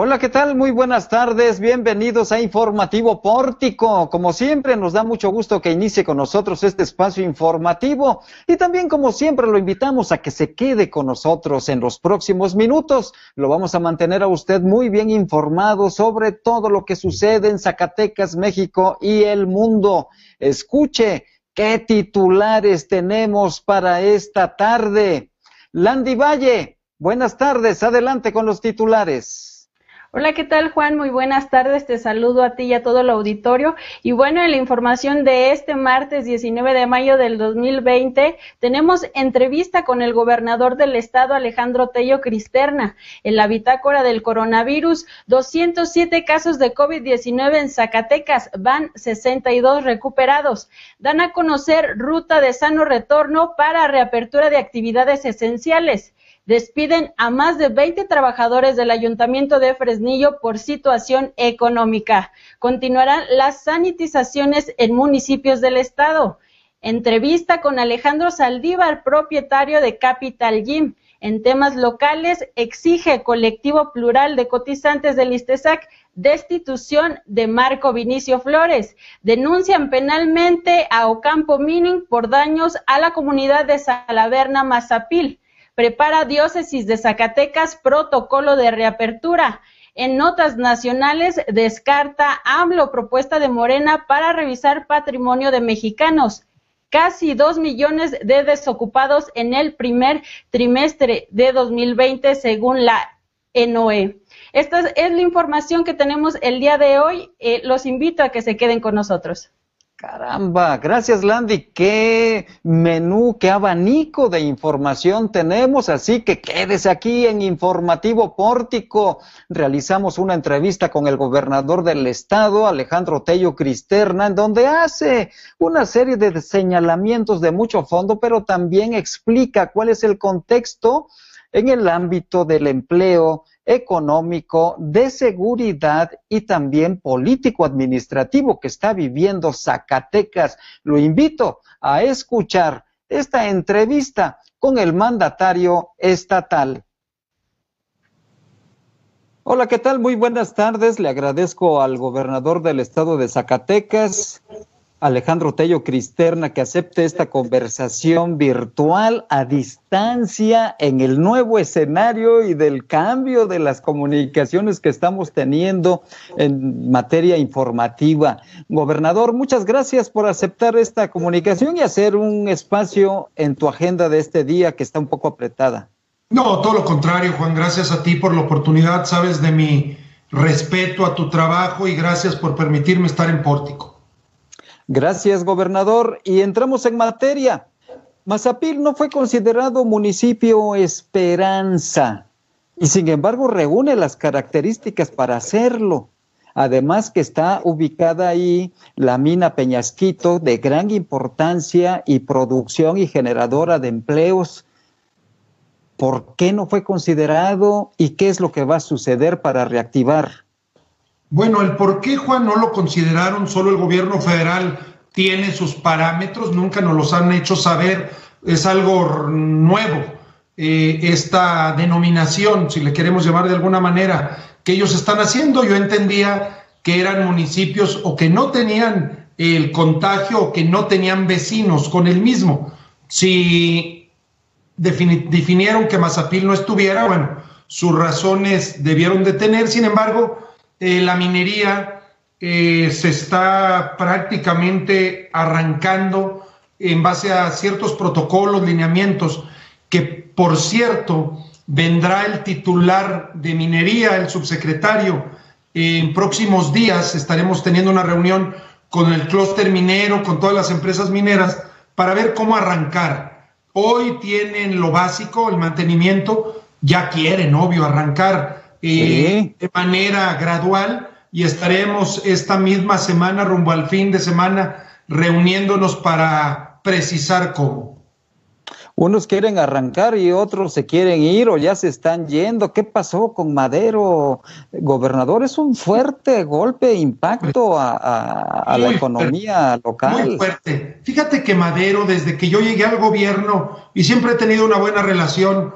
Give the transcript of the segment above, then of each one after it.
Hola, ¿qué tal? Muy buenas tardes. Bienvenidos a Informativo Pórtico. Como siempre, nos da mucho gusto que inicie con nosotros este espacio informativo y también, como siempre, lo invitamos a que se quede con nosotros en los próximos minutos. Lo vamos a mantener a usted muy bien informado sobre todo lo que sucede en Zacatecas, México y el mundo. Escuche qué titulares tenemos para esta tarde. Landy Valle, buenas tardes. Adelante con los titulares. Hola, ¿qué tal Juan? Muy buenas tardes, te saludo a ti y a todo el auditorio. Y bueno, en la información de este martes 19 de mayo del 2020, tenemos entrevista con el gobernador del estado, Alejandro Tello Cristerna. En la bitácora del coronavirus, 207 casos de COVID-19 en Zacatecas, van 62 recuperados. Dan a conocer ruta de sano retorno para reapertura de actividades esenciales despiden a más de 20 trabajadores del Ayuntamiento de Fresnillo por situación económica. Continuarán las sanitizaciones en municipios del estado. Entrevista con Alejandro Saldívar, propietario de Capital Gym. En temas locales, exige colectivo plural de cotizantes del ISTESAC destitución de Marco Vinicio Flores. Denuncian penalmente a Ocampo Mining por daños a la comunidad de Salaverna Mazapil prepara Diócesis de Zacatecas protocolo de reapertura. En notas nacionales, descarta AMLO propuesta de Morena para revisar patrimonio de mexicanos. Casi dos millones de desocupados en el primer trimestre de 2020, según la ENOE. Esta es la información que tenemos el día de hoy. Eh, los invito a que se queden con nosotros. Caramba, gracias Landy. Qué menú, qué abanico de información tenemos. Así que quédese aquí en Informativo Pórtico. Realizamos una entrevista con el gobernador del estado, Alejandro Tello Cristerna, en donde hace una serie de señalamientos de mucho fondo, pero también explica cuál es el contexto en el ámbito del empleo, económico, de seguridad y también político-administrativo que está viviendo Zacatecas. Lo invito a escuchar esta entrevista con el mandatario estatal. Hola, ¿qué tal? Muy buenas tardes. Le agradezco al gobernador del estado de Zacatecas, Alejandro Tello Cristerna que acepte esta conversación virtual a distancia en el nuevo escenario y del cambio de las comunicaciones que estamos teniendo en materia informativa. Gobernador, muchas gracias por aceptar esta comunicación y hacer un espacio en tu agenda de este día que está un poco apretada. No, todo lo contrario, Juan, gracias a ti por la oportunidad, sabes de mi respeto a tu trabajo y gracias por permitirme estar en Pórtico. Gracias, gobernador. Y entramos en materia. Mazapil no fue considerado municipio esperanza y sin embargo reúne las características para hacerlo. Además que está ubicada ahí la mina Peñasquito de gran importancia y producción y generadora de empleos. ¿Por qué no fue considerado y qué es lo que va a suceder para reactivar? Bueno, el por qué, Juan, no lo consideraron, solo el gobierno federal tiene sus parámetros, nunca nos los han hecho saber, es algo nuevo. Eh, esta denominación, si le queremos llamar de alguna manera, que ellos están haciendo, yo entendía que eran municipios o que no tenían el contagio o que no tenían vecinos con el mismo. Si definieron que Mazapil no estuviera, bueno, sus razones debieron de tener, sin embargo, eh, la minería eh, se está prácticamente arrancando en base a ciertos protocolos, lineamientos, que por cierto vendrá el titular de minería, el subsecretario. En próximos días estaremos teniendo una reunión con el clúster minero, con todas las empresas mineras, para ver cómo arrancar. Hoy tienen lo básico, el mantenimiento, ya quieren, obvio, arrancar de manera gradual y estaremos esta misma semana rumbo al fin de semana reuniéndonos para precisar cómo. Unos quieren arrancar y otros se quieren ir o ya se están yendo. ¿Qué pasó con Madero? Gobernador, es un fuerte golpe, impacto a, la economía local. Muy fuerte. Fíjate que Madero, desde que yo llegué al gobierno y siempre he tenido una buena relación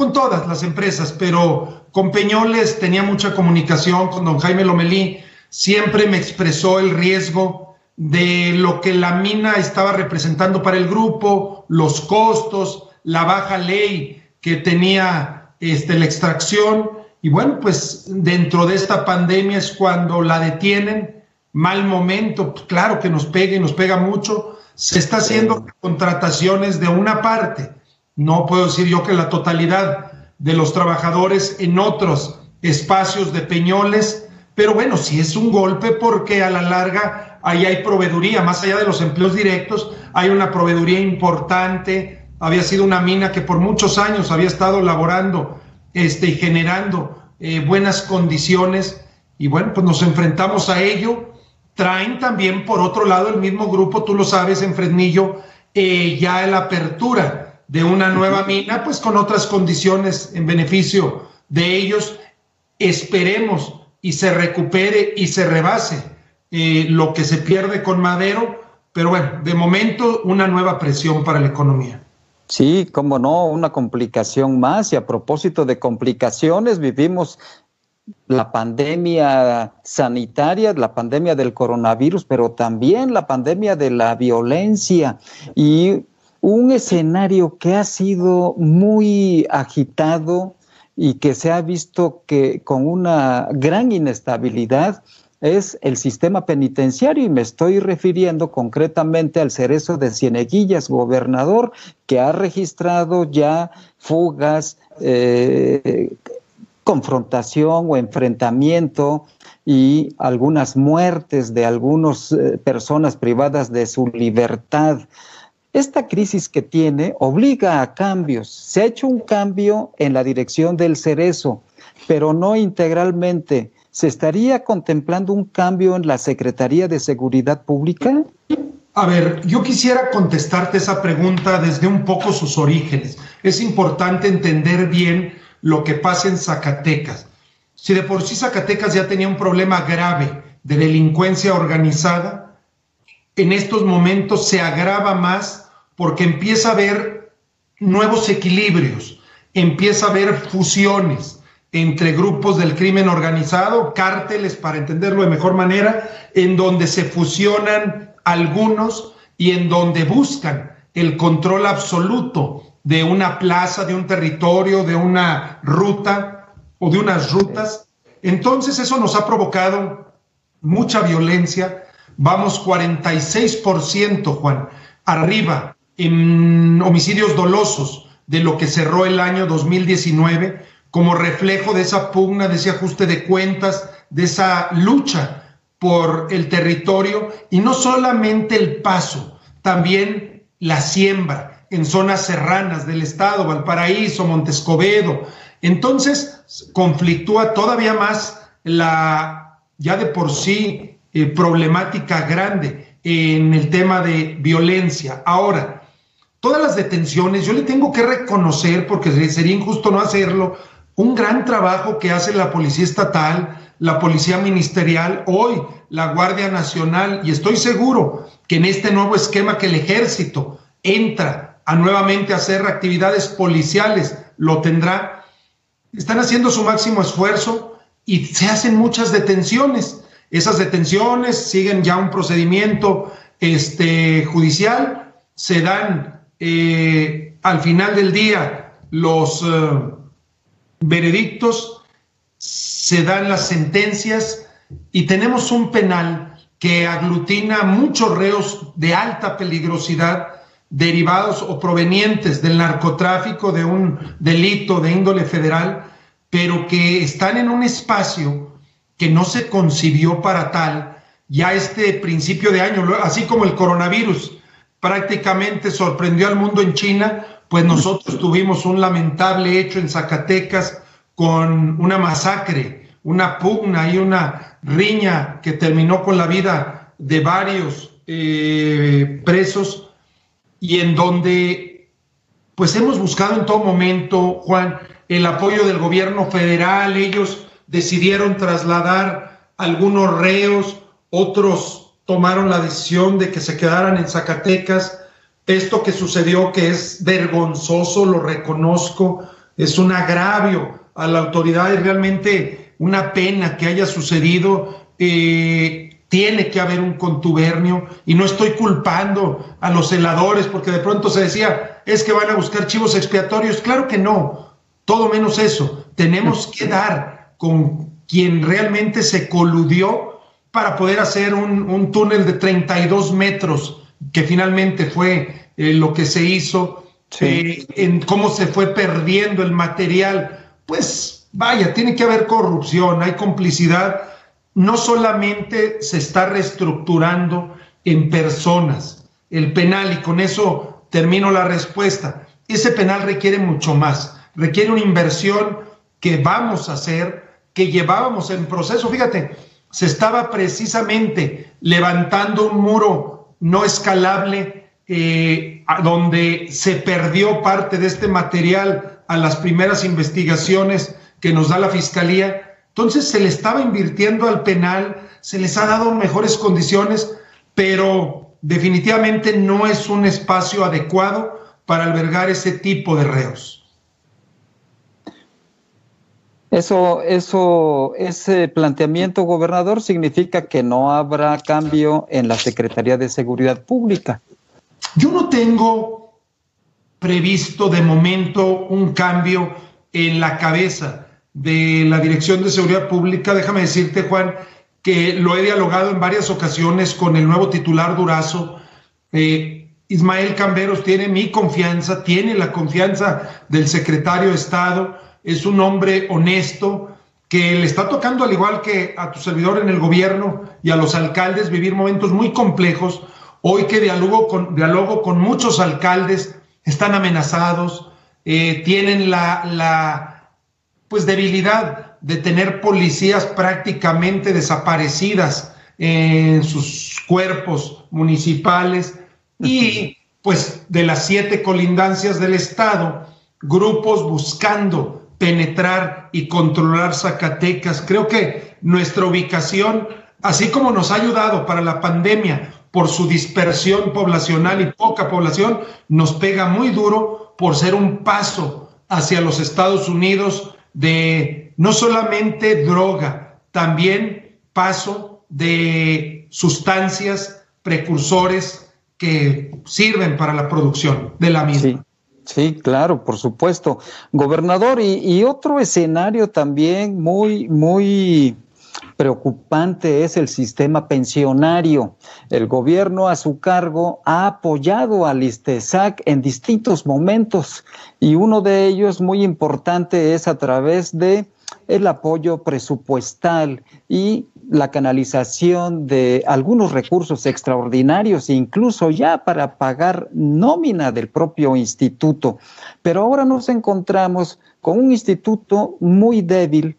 con todas las empresas, pero con Peñoles tenía mucha comunicación, con don Jaime Lomelí, siempre me expresó el riesgo de lo que la mina estaba representando para el grupo, los costos, la baja ley que tenía este, la extracción. Y bueno, pues dentro de esta pandemia es cuando la detienen, mal momento, pues, claro que nos pega y nos pega mucho. Se está haciendo contrataciones de una parte, no puedo decir yo que la totalidad de los trabajadores en otros espacios de Peñoles, pero bueno, sí es un golpe porque a la larga ahí hay proveeduría, más allá de los empleos directos, hay una proveeduría importante, había sido una mina que por muchos años había estado laborando este, y generando eh, buenas condiciones. Y bueno, pues nos enfrentamos a ello. Traen también por otro lado el mismo grupo, tú lo sabes, en Fresnillo, eh, ya la apertura de una nueva mina, pues con otras condiciones en beneficio de ellos. Esperemos y se recupere y se rebase eh, lo que se pierde con Madero, pero bueno, de momento una nueva presión para la economía. Sí, cómo no, una complicación más y a propósito de complicaciones, vivimos la pandemia sanitaria, la pandemia del coronavirus, pero también la pandemia de la violencia y un escenario que ha sido muy agitado y que se ha visto que con una gran inestabilidad es el sistema penitenciario y me estoy refiriendo concretamente al cerezo de Cieneguillas, gobernador, que ha registrado ya fugas, eh, confrontación o enfrentamiento y algunas muertes de algunas eh, personas privadas de su libertad. Esta crisis que tiene obliga a cambios. Se ha hecho un cambio en la dirección del cerezo, pero no integralmente. ¿Se estaría contemplando un cambio en la Secretaría de Seguridad Pública? A ver, yo quisiera contestarte esa pregunta desde un poco sus orígenes. Es importante entender bien lo que pasa en Zacatecas. Si de por sí Zacatecas ya tenía un problema grave de delincuencia organizada, en estos momentos se agrava más porque empieza a haber nuevos equilibrios, empieza a haber fusiones entre grupos del crimen organizado, cárteles, para entenderlo de mejor manera, en donde se fusionan algunos y en donde buscan el control absoluto de una plaza, de un territorio, de una ruta o de unas rutas. Entonces eso nos ha provocado mucha violencia, Vamos 46%, Juan, arriba en homicidios dolosos de lo que cerró el año 2019 como reflejo de esa pugna, de ese ajuste de cuentas, de esa lucha por el territorio y no solamente el paso, también la siembra en zonas serranas del estado, Valparaíso, Montescobedo. Entonces, conflictúa todavía más la ya de por sí eh, problemática grande en el tema de violencia. Ahora, todas las detenciones, yo le tengo que reconocer, porque sería injusto no hacerlo, un gran trabajo que hace la Policía Estatal, la Policía Ministerial, hoy la Guardia Nacional, y estoy seguro que en este nuevo esquema que el ejército entra a nuevamente hacer actividades policiales, lo tendrá, están haciendo su máximo esfuerzo y se hacen muchas detenciones. Esas detenciones siguen ya un procedimiento este, judicial, se dan eh, al final del día los eh, veredictos, se dan las sentencias y tenemos un penal que aglutina muchos reos de alta peligrosidad derivados o provenientes del narcotráfico, de un delito de índole federal, pero que están en un espacio que no se concibió para tal, ya este principio de año, así como el coronavirus prácticamente sorprendió al mundo en China, pues nosotros tuvimos un lamentable hecho en Zacatecas con una masacre, una pugna y una riña que terminó con la vida de varios eh, presos y en donde pues hemos buscado en todo momento, Juan, el apoyo del gobierno federal, ellos decidieron trasladar algunos reos, otros tomaron la decisión de que se quedaran en Zacatecas. Esto que sucedió, que es vergonzoso, lo reconozco, es un agravio a la autoridad, es realmente una pena que haya sucedido. Eh, tiene que haber un contubernio y no estoy culpando a los celadores porque de pronto se decía, es que van a buscar chivos expiatorios. Claro que no, todo menos eso. Tenemos que dar con quien realmente se coludió para poder hacer un, túnel de 32 metros, que finalmente fue eh, lo que se hizo, eh, en cómo se fue perdiendo el material. Pues vaya, tiene que haber corrupción, hay complicidad. No solamente se está reestructurando en personas el penal, y con eso termino la respuesta. Ese penal requiere mucho más, requiere una inversión que vamos a hacer, que llevábamos en proceso. Fíjate, se estaba precisamente levantando un muro no escalable eh, donde se perdió parte de este material a las primeras investigaciones que nos da la Fiscalía. Entonces se le estaba invirtiendo al penal, se les ha dado mejores condiciones, pero definitivamente no es un espacio adecuado para albergar ese tipo de reos. Eso, eso, ese planteamiento, gobernador, significa que no habrá cambio en la Secretaría de Seguridad Pública. Yo no tengo previsto de momento un cambio en la cabeza de la Dirección de Seguridad Pública. Déjame decirte, Juan, que lo he dialogado en varias ocasiones con el nuevo titular Durazo. Eh, Ismael Camberos tiene mi confianza, tiene la confianza del secretario de Estado es un hombre honesto que le está tocando, al igual que a tu servidor en el gobierno y a los alcaldes, vivir momentos muy complejos. Hoy que dialogo con, dialogo con muchos alcaldes, están amenazados, eh, tienen la, la pues debilidad de tener policías prácticamente desaparecidas en sus cuerpos municipales y pues de las siete colindancias del estado, grupos buscando penetrar y controlar Zacatecas. Creo que nuestra ubicación, así como nos ha ayudado para la pandemia por su dispersión poblacional y poca población, nos pega muy duro por ser un paso hacia los Estados Unidos de no solamente droga, también paso de sustancias, precursores que sirven para la producción de la misma. Claro, por supuesto. Gobernador, y, otro escenario también muy, muy preocupante es el sistema pensionario. El gobierno a su cargo ha apoyado al ISTESAC en distintos momentos y uno de ellos muy importante es a través de el apoyo presupuestal y la canalización de algunos recursos extraordinarios, incluso ya para pagar nómina del propio instituto. Pero ahora nos encontramos con un instituto muy débil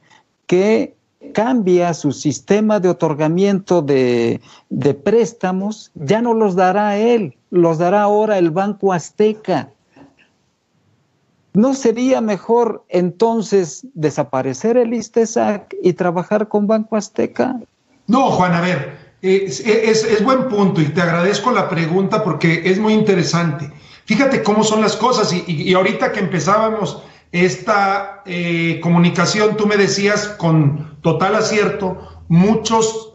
que cambia su sistema de otorgamiento de, de préstamos, ya no los dará él, los dará ahora el Banco Azteca. ¿No sería mejor entonces desaparecer el ISTESAC y trabajar con Banco Azteca? No, Juan, a ver, es, buen punto y te agradezco la pregunta porque es muy interesante. Fíjate cómo son las cosas y, ahorita que empezábamos esta eh, comunicación, tú me decías con total acierto muchos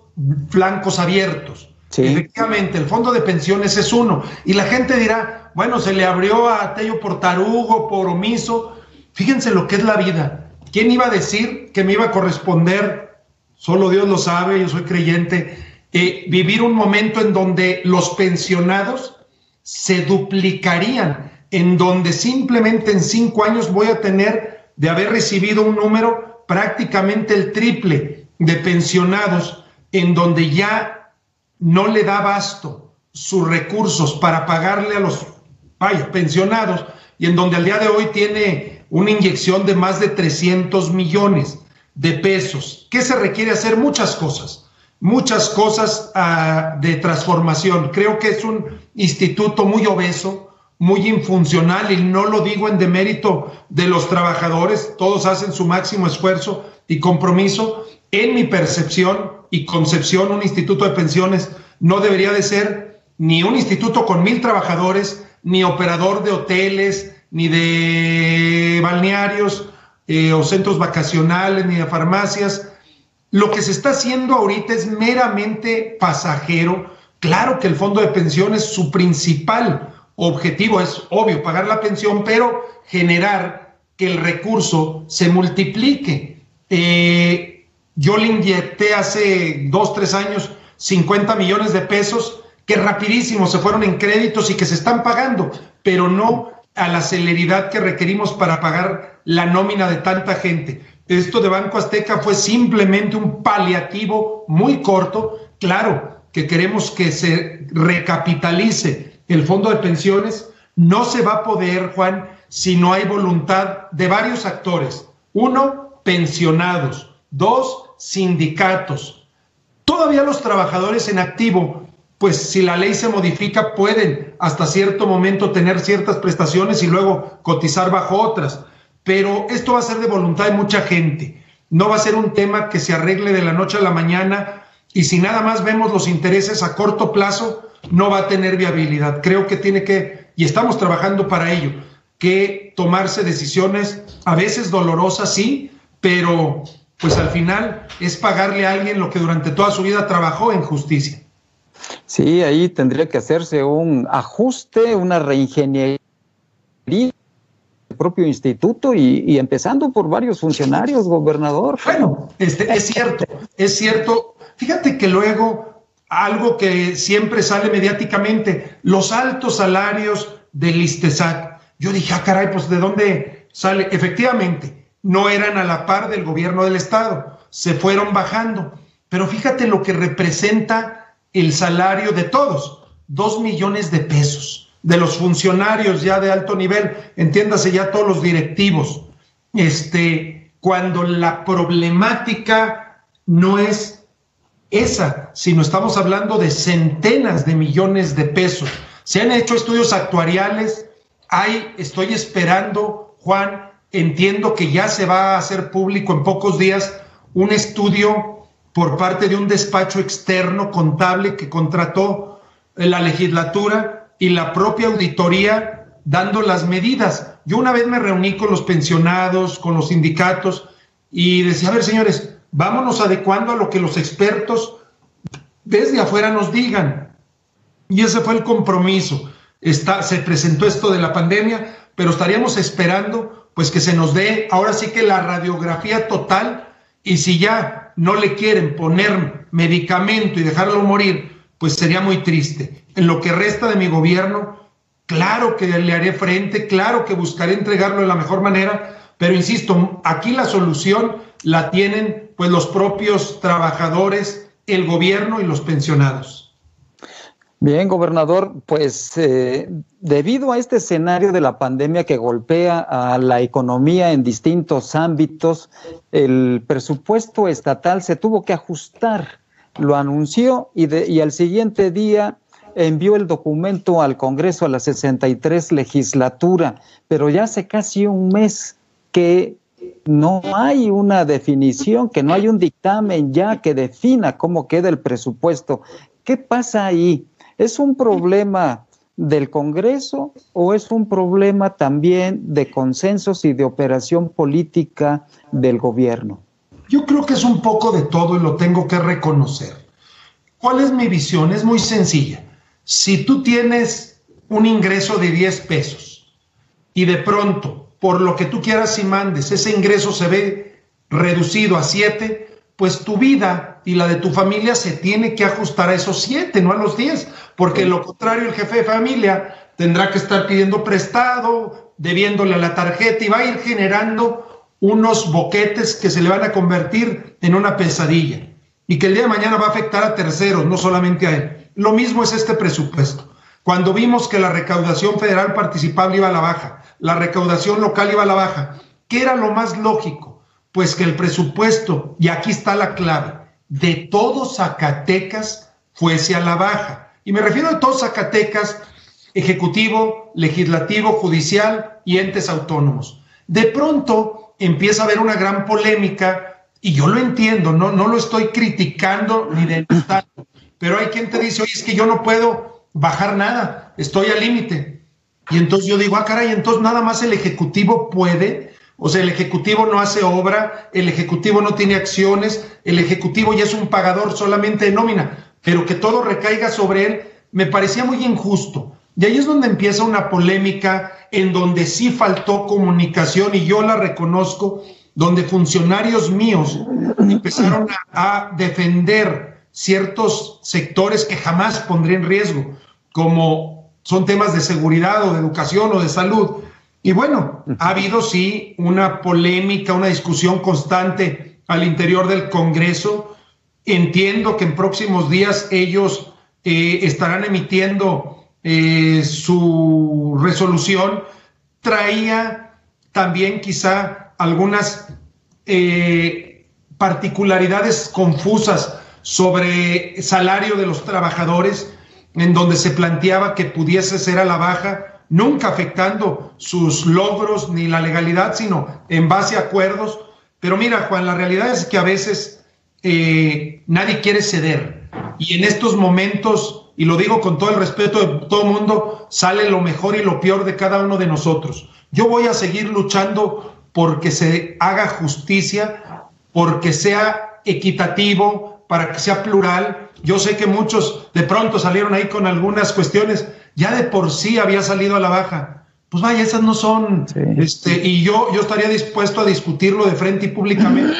flancos abiertos. Efectivamente, el fondo de pensiones es uno. Y la gente dirá, bueno, se le abrió a Tello por tarugo, por omiso. Fíjense lo que es la vida. ¿Quién iba a decir que me iba a corresponder solo Dios lo sabe, yo soy creyente, eh, vivir un momento en donde los pensionados se duplicarían, en donde simplemente en cinco años voy a tener de haber recibido un número prácticamente el triple de pensionados, en donde ya no le da basto sus recursos para pagarle a los pensionados, y en donde al día de hoy tiene una inyección de más de 300 millones de pesos. ¿Qué se requiere hacer? Muchas cosas, muchas cosas ah, de transformación. Creo que es un instituto muy obeso, muy infuncional y no lo digo en demérito de los trabajadores, todos hacen su máximo esfuerzo y compromiso. En mi percepción y concepción, un instituto de pensiones no debería de ser ni un instituto con mil trabajadores, ni operador de hoteles, ni de balnearios, eh, o centros vacacionales ni de farmacias. Lo que se está haciendo ahorita es meramente pasajero. Claro que el fondo de pensiones, su principal objetivo es, obvio, pagar la pensión, pero generar que el recurso se multiplique. Eh, yo le inyecté hace dos, tres años 50 millones de pesos que rapidísimo se fueron en créditos y que se están pagando, pero no a la celeridad que requerimos para pagar la nómina de tanta gente. Esto de Banco Azteca fue simplemente un paliativo muy corto. Claro que queremos que se recapitalice el fondo de pensiones. No se va a poder, Juan, si no hay voluntad de varios actores. Uno, pensionados. Dos, sindicatos. Todavía los trabajadores en activo pues si la ley se modifica pueden hasta cierto momento tener ciertas prestaciones y luego cotizar bajo otras. Pero esto va a ser de voluntad de mucha gente. No va a ser un tema que se arregle de la noche a la mañana y si nada más vemos los intereses a corto plazo, no va a tener viabilidad. Creo que tiene que, y estamos trabajando para ello, que tomarse decisiones a veces dolorosas, sí, pero pues al final es pagarle a alguien lo que durante toda su vida trabajó en justicia. Sí, ahí tendría que hacerse un ajuste, una reingeniería del propio instituto y, empezando por varios funcionarios, gobernador. Bueno, este, es cierto, es cierto. Fíjate que luego algo que siempre sale mediáticamente, los altos salarios del ISTESAC. Yo dije, ah, caray, pues ¿de dónde sale? Efectivamente, no eran a la par del gobierno del Estado, se fueron bajando. Pero fíjate lo que representa el salario de todos, dos millones de pesos, de los funcionarios ya de alto nivel, entiéndase ya todos los directivos. Este, cuando la problemática no es esa, sino estamos hablando de centenas de millones de pesos. Se han hecho estudios actuariales, hay, estoy esperando, Juan, entiendo que ya se va a hacer público en pocos días un estudio por parte de un despacho externo contable que contrató la legislatura y la propia auditoría dando las medidas. Yo una vez me reuní con los pensionados, con los sindicatos y decía, a ver señores, vámonos adecuando a lo que los expertos desde afuera nos digan. Y ese fue el compromiso. Está, se presentó esto de la pandemia, pero estaríamos esperando pues que se nos dé ahora sí que la radiografía total y si ya no le quieren poner medicamento y dejarlo morir, pues sería muy triste. En lo que resta de mi gobierno, claro que le haré frente, claro que buscaré entregarlo de la mejor manera, pero insisto, aquí la solución la tienen pues los propios trabajadores, el gobierno y los pensionados. Bien, gobernador, pues eh, debido a este escenario de la pandemia que golpea a la economía en distintos ámbitos, el presupuesto estatal se tuvo que ajustar. Lo anunció y, y al siguiente día envió el documento al Congreso a la 63 legislatura, pero ya hace casi un mes que no hay una definición, que no hay un dictamen ya que defina cómo queda el presupuesto. ¿Qué pasa ahí? ¿Es un problema del Congreso o es un problema también de consensos y de operación política del gobierno? Yo creo que es un poco de todo y lo tengo que reconocer. ¿Cuál es mi visión? Es muy sencilla. Si tú tienes un ingreso de 10 pesos y de pronto, por lo que tú quieras y mandes, ese ingreso se ve reducido a 7, pues tu vida y la de tu familia se tiene que ajustar a esos 7, no a los 10 porque en lo contrario el jefe de familia tendrá que estar pidiendo prestado, debiéndole la tarjeta y va a ir generando unos boquetes que se le van a convertir en una pesadilla y que el día de mañana va a afectar a terceros, no solamente a él. Lo mismo es este presupuesto. Cuando vimos que la recaudación federal participable iba a la baja, la recaudación local iba a la baja, ¿qué era lo más lógico? Pues que el presupuesto, y aquí está la clave, de todos Zacatecas fuese a la baja. Y me refiero a todos Zacatecas, ejecutivo, legislativo, judicial y entes autónomos. De pronto empieza a haber una gran polémica y yo lo entiendo, no, no lo estoy criticando ni denostando, pero hay quien te dice, oye, es que yo no puedo bajar nada, estoy al límite. Y entonces yo digo, ah, caray, entonces nada más el Ejecutivo puede. O sea, el Ejecutivo no hace obra, el Ejecutivo no tiene acciones, el Ejecutivo ya es un pagador solamente de nómina, pero que todo recaiga sobre él, me parecía muy injusto. Y ahí es donde empieza una polémica en donde sí faltó comunicación y yo la reconozco, donde funcionarios míos empezaron a, defender ciertos sectores que jamás pondría en riesgo, como son temas de seguridad o de educación o de salud. Y bueno, ha habido sí una polémica, una discusión constante al interior del Congreso. Entiendo que en próximos días ellos eh, estarán emitiendo eh, su resolución. Traía también quizá algunas eh, particularidades confusas sobre salario de los trabajadores, en donde se planteaba que pudiese ser a la baja, nunca afectando sus logros ni la legalidad, sino en base a acuerdos. Pero mira, Juan, la realidad es que a veces eh, nadie quiere ceder. Y en estos momentos, y lo digo con todo el respeto de todo el mundo, sale lo mejor y lo peor de cada uno de nosotros. Yo voy a seguir luchando porque se haga justicia, porque sea equitativo, para que sea plural. Yo sé que muchos de pronto salieron ahí con algunas cuestiones, ya de por sí había salido a la baja. Pues vaya, esas no son, este, y yo, yo estaría dispuesto a discutirlo de frente y públicamente,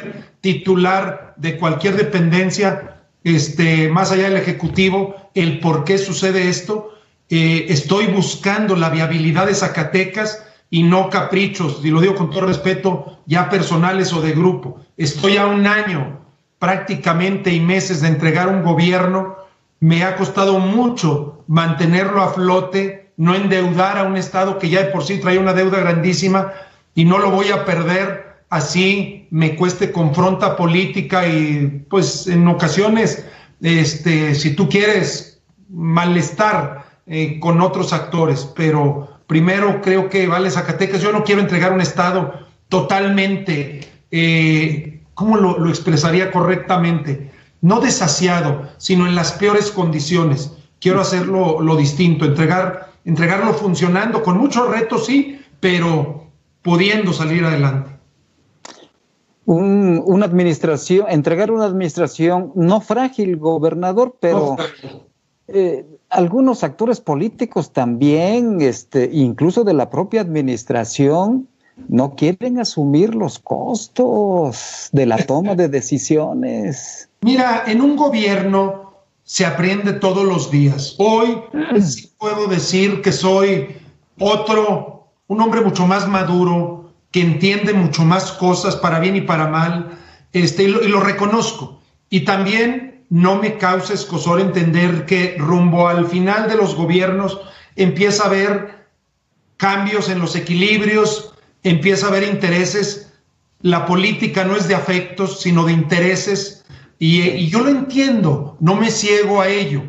titular de cualquier dependencia, este, más allá del Ejecutivo, el por qué sucede esto. Eh, estoy buscando la viabilidad de Zacatecas y no caprichos, y lo digo con todo respeto, ya personales o de grupo. Estoy a un año prácticamente y meses de entregar un gobierno, me ha costado mucho mantenerlo a flote, no endeudar a un Estado que ya de por sí trae una deuda grandísima y no lo voy a perder así me cueste confronta política y pues en ocasiones, este, si tú quieres, malestar eh, con otros actores, pero Primero, creo que vale Zacatecas. Yo no quiero entregar un Estado totalmente, eh, ¿cómo lo, expresaría correctamente? No desasiado, sino en las peores condiciones. Quiero hacerlo lo distinto, entregar, entregarlo funcionando, con muchos retos, sí, pero pudiendo salir adelante. una administración, entregar una administración no frágil, gobernador, pero eh, algunos actores políticos también, este, incluso de la propia administración, no quieren asumir los costos de la toma de decisiones. Mira, en un gobierno se aprende todos los días. Hoy sí puedo decir que soy otro, un hombre mucho más maduro, que entiende mucho más cosas para bien y para mal, este, y lo reconozco. Y también no me causa escosor entender que rumbo al final de los gobiernos empieza a haber cambios en los equilibrios, empieza a haber intereses. La política no es de afectos, sino de intereses. Y, yo lo entiendo, no me ciego a ello.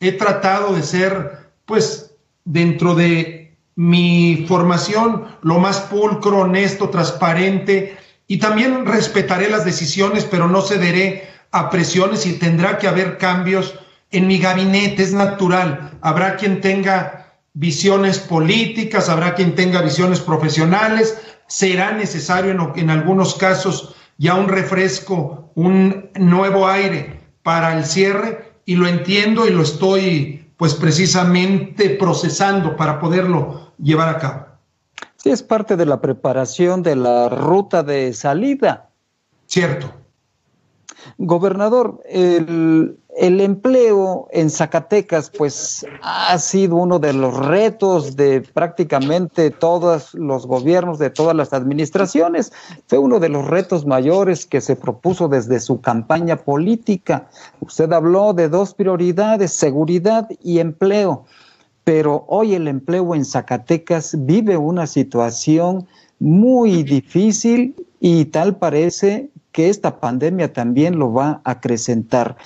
He tratado de ser, pues, dentro de mi formación, lo más pulcro, honesto, transparente, y también respetaré las decisiones, pero no cederé a presiones y tendrá que haber cambios en mi gabinete, es natural. Habrá quien tenga visiones políticas, habrá quien tenga visiones profesionales, será necesario en, en algunos casos ya un refresco, un nuevo aire para el cierre y lo entiendo y lo estoy pues precisamente procesando para poderlo llevar a cabo. Sí, es parte de la preparación de la ruta de salida. Cierto. Gobernador, el, empleo en Zacatecas pues ha sido uno de los retos de prácticamente todos los gobiernos, de todas las administraciones. Fue uno de los retos mayores que se propuso desde su campaña política. Usted habló de dos prioridades, seguridad y empleo. Pero hoy el empleo en Zacatecas vive una situación muy difícil y tal parece que esta pandemia también lo va a acrecentar.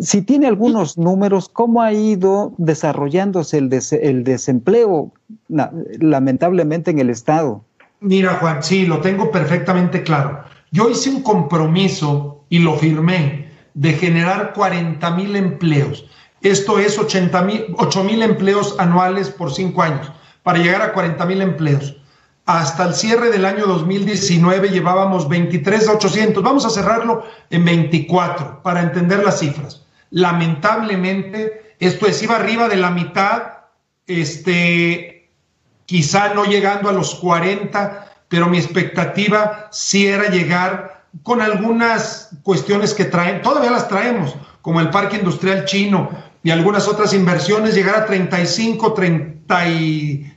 Si tiene algunos números, ¿cómo ha ido desarrollándose el, el desempleo lamentablemente en el Estado? Mira, Juan, sí, lo tengo perfectamente claro. Yo hice un compromiso y lo firmé de generar 40 mil empleos. Esto es 80 mil, 8 mil empleos anuales por cinco años, para llegar a 40 mil empleos. Hasta el cierre del año 2019 llevábamos 23 de 800. Vamos a cerrarlo en 24 para entender las cifras. Lamentablemente, esto es, iba arriba de la mitad, este, quizá no llegando a los 40, pero mi expectativa sí era llegar con algunas cuestiones que traen, todavía las traemos, como el parque industrial chino y algunas otras inversiones, llegar a 35, 30 y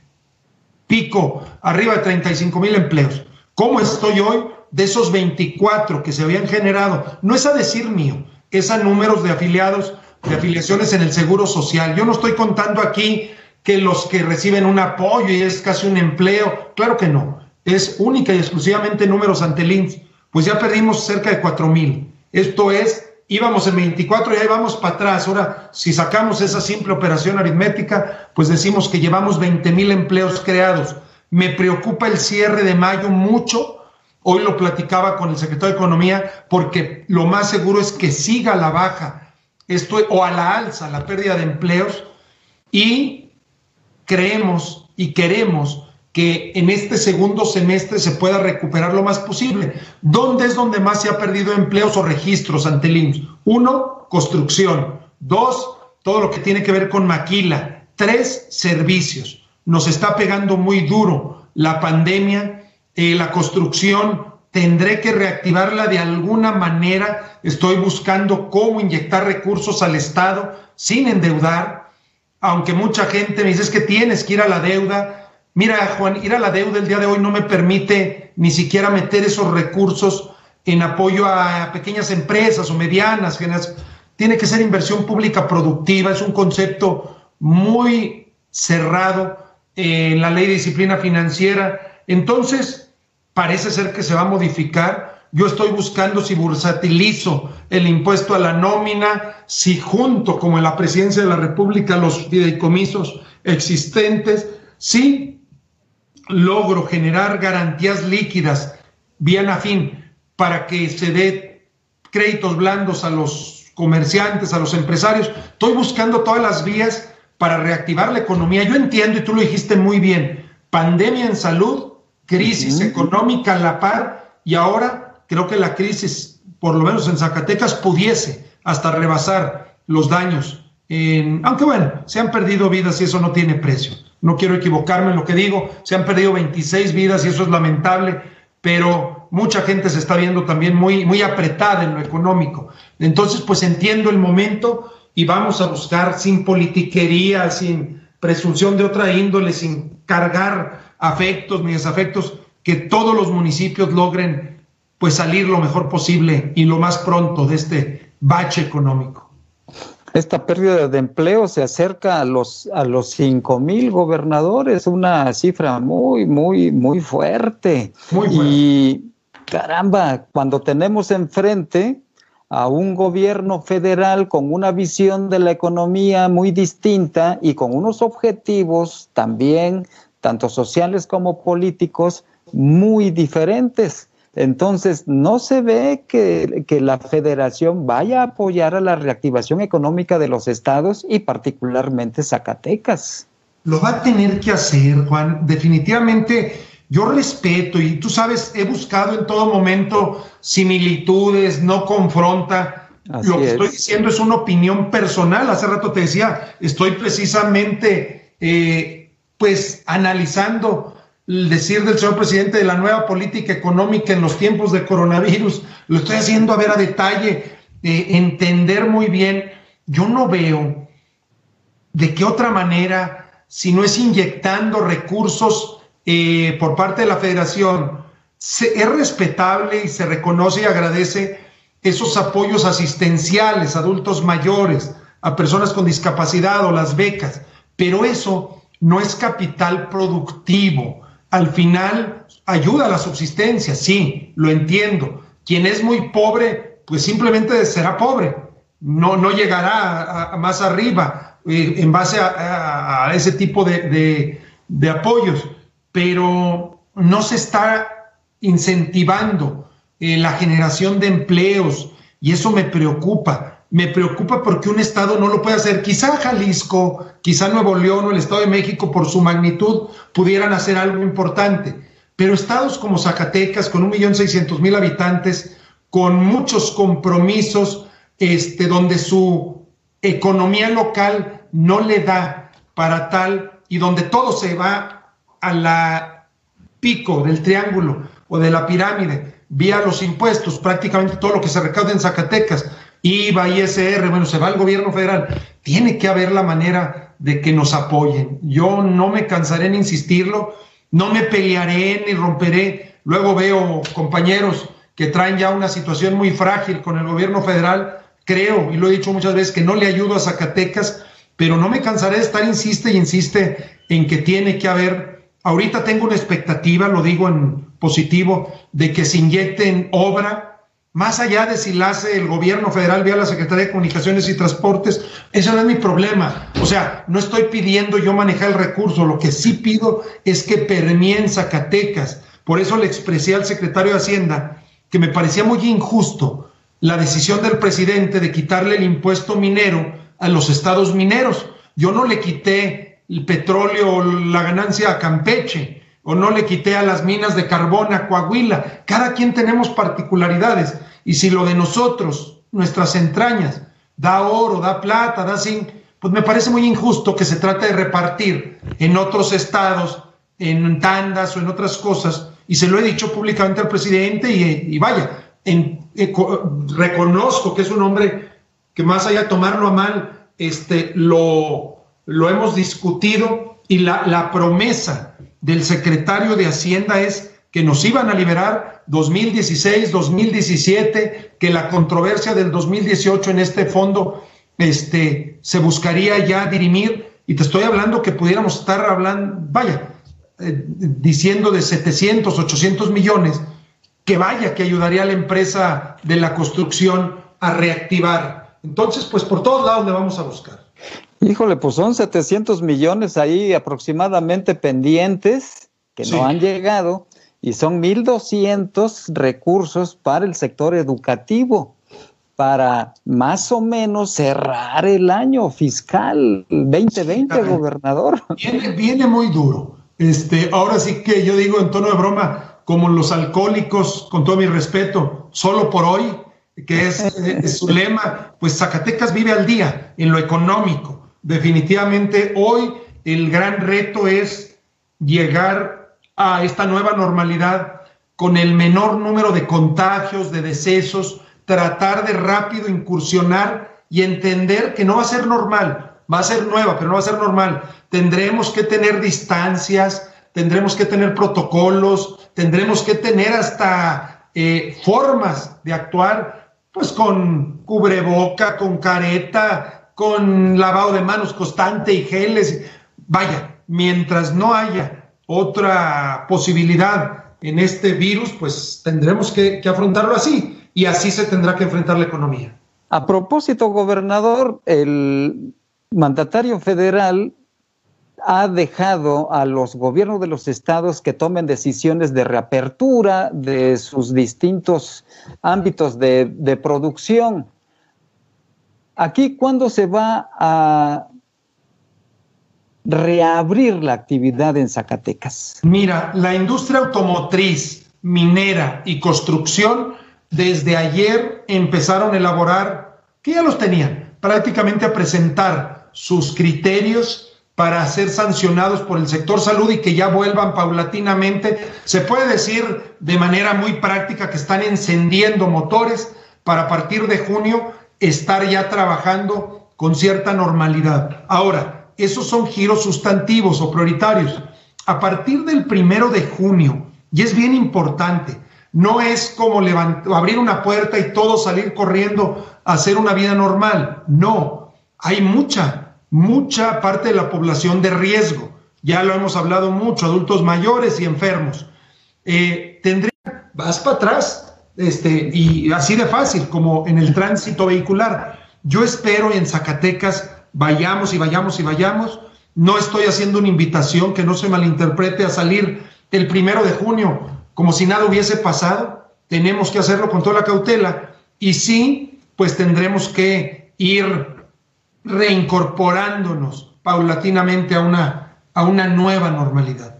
pico, arriba de 35 mil empleos. ¿Cómo estoy hoy? De esos 24 que se habían generado, no es a decir mío, es a números de afiliados, de afiliaciones en el Seguro Social. Yo no estoy contando aquí que los que reciben un apoyo y es casi un empleo, claro que no, es única y exclusivamente números ante el pues ya perdimos cerca de 4 mil. Esto es, íbamos en 24 y ahí vamos para atrás. Ahora, si sacamos esa simple operación aritmética, pues decimos que llevamos 20 mil empleos creados. Me preocupa el cierre de mayo mucho. Hoy lo platicaba con el secretario de Economía porque lo más seguro es que siga la baja esto, o a la alza la pérdida de empleos y creemos y queremos que en este segundo semestre se pueda recuperar lo más posible. ¿Dónde es donde más se ha perdido empleos o registros ante el? Uno, construcción. Dos, todo lo que tiene que ver con maquila. Tres, servicios. Nos está pegando muy duro la pandemia, eh, la construcción. Tendré que reactivarla de alguna manera. Estoy buscando cómo inyectar recursos al Estado sin endeudar. Aunque mucha gente me dice que tienes que ir a la deuda Mira, Juan, ir a la deuda el día de hoy no me permite ni siquiera meter esos recursos en apoyo a pequeñas empresas o medianas. Tiene que ser inversión pública productiva, es un concepto muy cerrado en la ley de disciplina financiera. Entonces, parece ser que se va a modificar. Yo estoy buscando si bursatilizo el impuesto a la nómina, si junto, como en la presidencia de la República, los fideicomisos existentes, sí logro generar garantías líquidas bien afín para que se dé créditos blandos a los comerciantes, a los empresarios. Estoy buscando todas las vías para reactivar la economía. Yo entiendo, y tú lo dijiste muy bien, pandemia en salud, crisis económica a la par, y ahora creo que la crisis, por lo menos en Zacatecas, pudiese hasta rebasar los daños. aunque bueno, se han perdido vidas y eso no tiene precio no quiero equivocarme en lo que digo, se han perdido 26 vidas y eso es lamentable, pero mucha gente se está viendo también muy, muy apretada en lo económico. Entonces, pues entiendo el momento y vamos a buscar sin politiquería, sin presunción de otra índole, sin cargar afectos ni desafectos, que todos los municipios logren pues salir lo mejor posible y lo más pronto de este bache económico. Esta pérdida de empleo se acerca a los, a los 5 mil gobernadores, una cifra muy, muy, muy fuerte. Muy fuerte. Y caramba, cuando tenemos enfrente a un gobierno federal con una visión de la economía muy distinta y con unos objetivos también, tanto sociales como políticos, muy diferentes. Entonces, no se ve que, la federación vaya a apoyar a la reactivación económica de los estados y particularmente Zacatecas. Lo va a tener que hacer, Juan. Definitivamente, yo respeto y tú sabes, he buscado en todo momento similitudes, no confronta. Lo que estoy diciendo es una opinión personal. Hace rato te decía, estoy precisamente, eh, pues, analizando el decir del señor presidente de la nueva política económica en los tiempos de coronavirus, lo estoy haciendo a ver a detalle, eh, entender muy bien. Yo no veo de qué otra manera, si no es inyectando recursos eh, por parte de la federación, es respetable y se reconoce y agradece esos apoyos asistenciales adultos mayores, a personas con discapacidad o las becas, pero eso no es capital productivo al final ayuda a la subsistencia, sí, lo entiendo. Quien es muy pobre, pues simplemente será pobre, no, no llegará más arriba eh, en base a, ese tipo de, apoyos, pero no se está incentivando eh, la generación de empleos y eso me preocupa me preocupa porque un Estado no lo puede hacer. Quizá Jalisco, quizá Nuevo León o el Estado de México, por su magnitud, pudieran hacer algo importante. pero estados como Zacatecas, con un millón seiscientos mil habitantes, con muchos compromisos, este, donde su economía local no le da para tal y donde todo se va a la pico del triángulo o de la pirámide vía los impuestos, prácticamente todo lo que se recauda en Zacatecas, IVA, ISR, bueno, se va al gobierno federal. Tiene que haber la manera de que nos apoyen. Yo no me cansaré en insistirlo, no me pelearé ni romperé. Luego veo compañeros que traen ya una situación muy frágil con el gobierno federal. Creo, y lo he dicho muchas veces, que no le ayudo a Zacatecas, pero no me cansaré de estar, insiste y insiste en que tiene que haber. Ahorita tengo una expectativa, lo digo en positivo, de que se inyecte en obra más allá de si la hace el gobierno federal vía la Secretaría de Comunicaciones y Transportes, ese no es mi problema. O sea, no estoy pidiendo yo manejar el recurso, lo que sí pido es que permeen Zacatecas. Por eso le expresé al secretario de Hacienda que me parecía muy injusto la decisión del presidente de quitarle el impuesto minero a los estados mineros. Yo no le quité el petróleo, la ganancia a Campeche, o no le quité a las minas de carbón a Coahuila. Cada quien tenemos particularidades. Y si lo de nosotros, nuestras entrañas, da oro, da plata, da zinc, pues me parece muy injusto que se trate de repartir en otros estados, en tandas o en otras cosas. Y se lo he dicho públicamente al presidente y, vaya, eh, reconozco que es un hombre que más allá de tomarlo a mal, este, lo, lo hemos discutido y la, la promesa del secretario de Hacienda es que nos iban a liberar 2016, 2017, que la controversia del 2018 en este fondo este, se buscaría ya dirimir. Y te estoy hablando que pudiéramos estar hablando, vaya, eh, diciendo de 700, 800 millones, que vaya, que ayudaría a la empresa de la construcción a reactivar. Entonces, pues por todos lados le vamos a buscar. Híjole, pues son 700 millones ahí aproximadamente pendientes que no han llegado y son 1.200 recursos para el sector educativo para más o menos cerrar el año fiscal 2020, gobernador. Viene, viene muy duro. Este, ahora sí que yo digo en tono de broma, como los alcohólicos, con todo mi respeto, solo por hoy, que es, es su lema, pues Zacatecas vive al día en lo económico definitivamente hoy el gran reto es llegar a esta nueva normalidad con el menor número de contagios, de decesos, tratar de rápido incursionar y entender que no va a ser normal, va a ser nueva, pero no va a ser normal. Tendremos que tener distancias, tendremos que tener protocolos, tendremos que tener hasta eh, formas de actuar, pues con cubreboca, con careta, con lavado de manos constante y geles. Vaya, mientras no haya otra posibilidad en este virus, pues tendremos que, afrontarlo así y así se tendrá que enfrentar la economía. A propósito, gobernador, el mandatario federal ha dejado a los gobiernos de los estados que tomen decisiones de reapertura de sus distintos ámbitos de, de producción. Aquí, ¿cuándo se va a reabrir la actividad en Zacatecas? Mira, la industria automotriz, minera y construcción desde ayer empezaron a elaborar, que ya los tenían, prácticamente a presentar sus criterios para ser sancionados por el sector salud y que ya vuelvan paulatinamente. Se puede decir de manera muy práctica que están encendiendo motores para partir de junio estar ya trabajando con cierta normalidad. Ahora, esos son giros sustantivos o prioritarios. A partir del primero de junio, y es bien importante, no es como abrir una puerta y todo salir corriendo a hacer una vida normal. No, hay mucha, mucha parte de la población de riesgo. Ya lo hemos hablado mucho, adultos mayores y enfermos. Eh, tendría, vas para atrás, este, y así de fácil como en el tránsito vehicular. Yo espero en Zacatecas vayamos y vayamos y vayamos. No estoy haciendo una invitación que no se malinterprete a salir el primero de junio como si nada hubiese pasado. Tenemos que hacerlo con toda la cautela y sí, pues tendremos que ir reincorporándonos paulatinamente a una, a una nueva normalidad.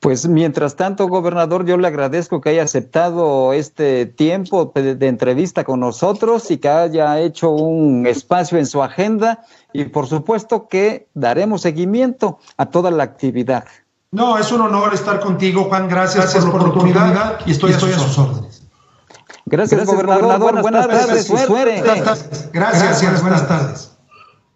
Pues mientras tanto, gobernador, yo le agradezco que haya aceptado este tiempo de, entrevista con nosotros y que haya hecho un espacio en su agenda y por supuesto que daremos seguimiento a toda la actividad. No, es un honor estar contigo, Juan. Gracias, por, la oportunidad, y estoy, a, sus órdenes. Gracias, gobernador. Buenas, tardes. Gracias, Gracias, buenas tardes.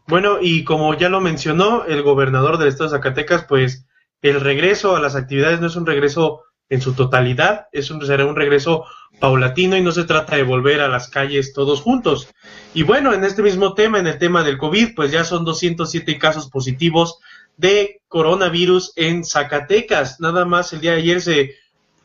Bueno, y como ya lo mencionó el gobernador del estado de Zacatecas, pues el regreso a las actividades no es un regreso en su totalidad, es un, será un regreso paulatino y no se trata de volver a las calles todos juntos. Y bueno, en este mismo tema, en el tema del COVID, pues ya son 207 casos positivos de coronavirus en Zacatecas. Nada más el día de ayer se,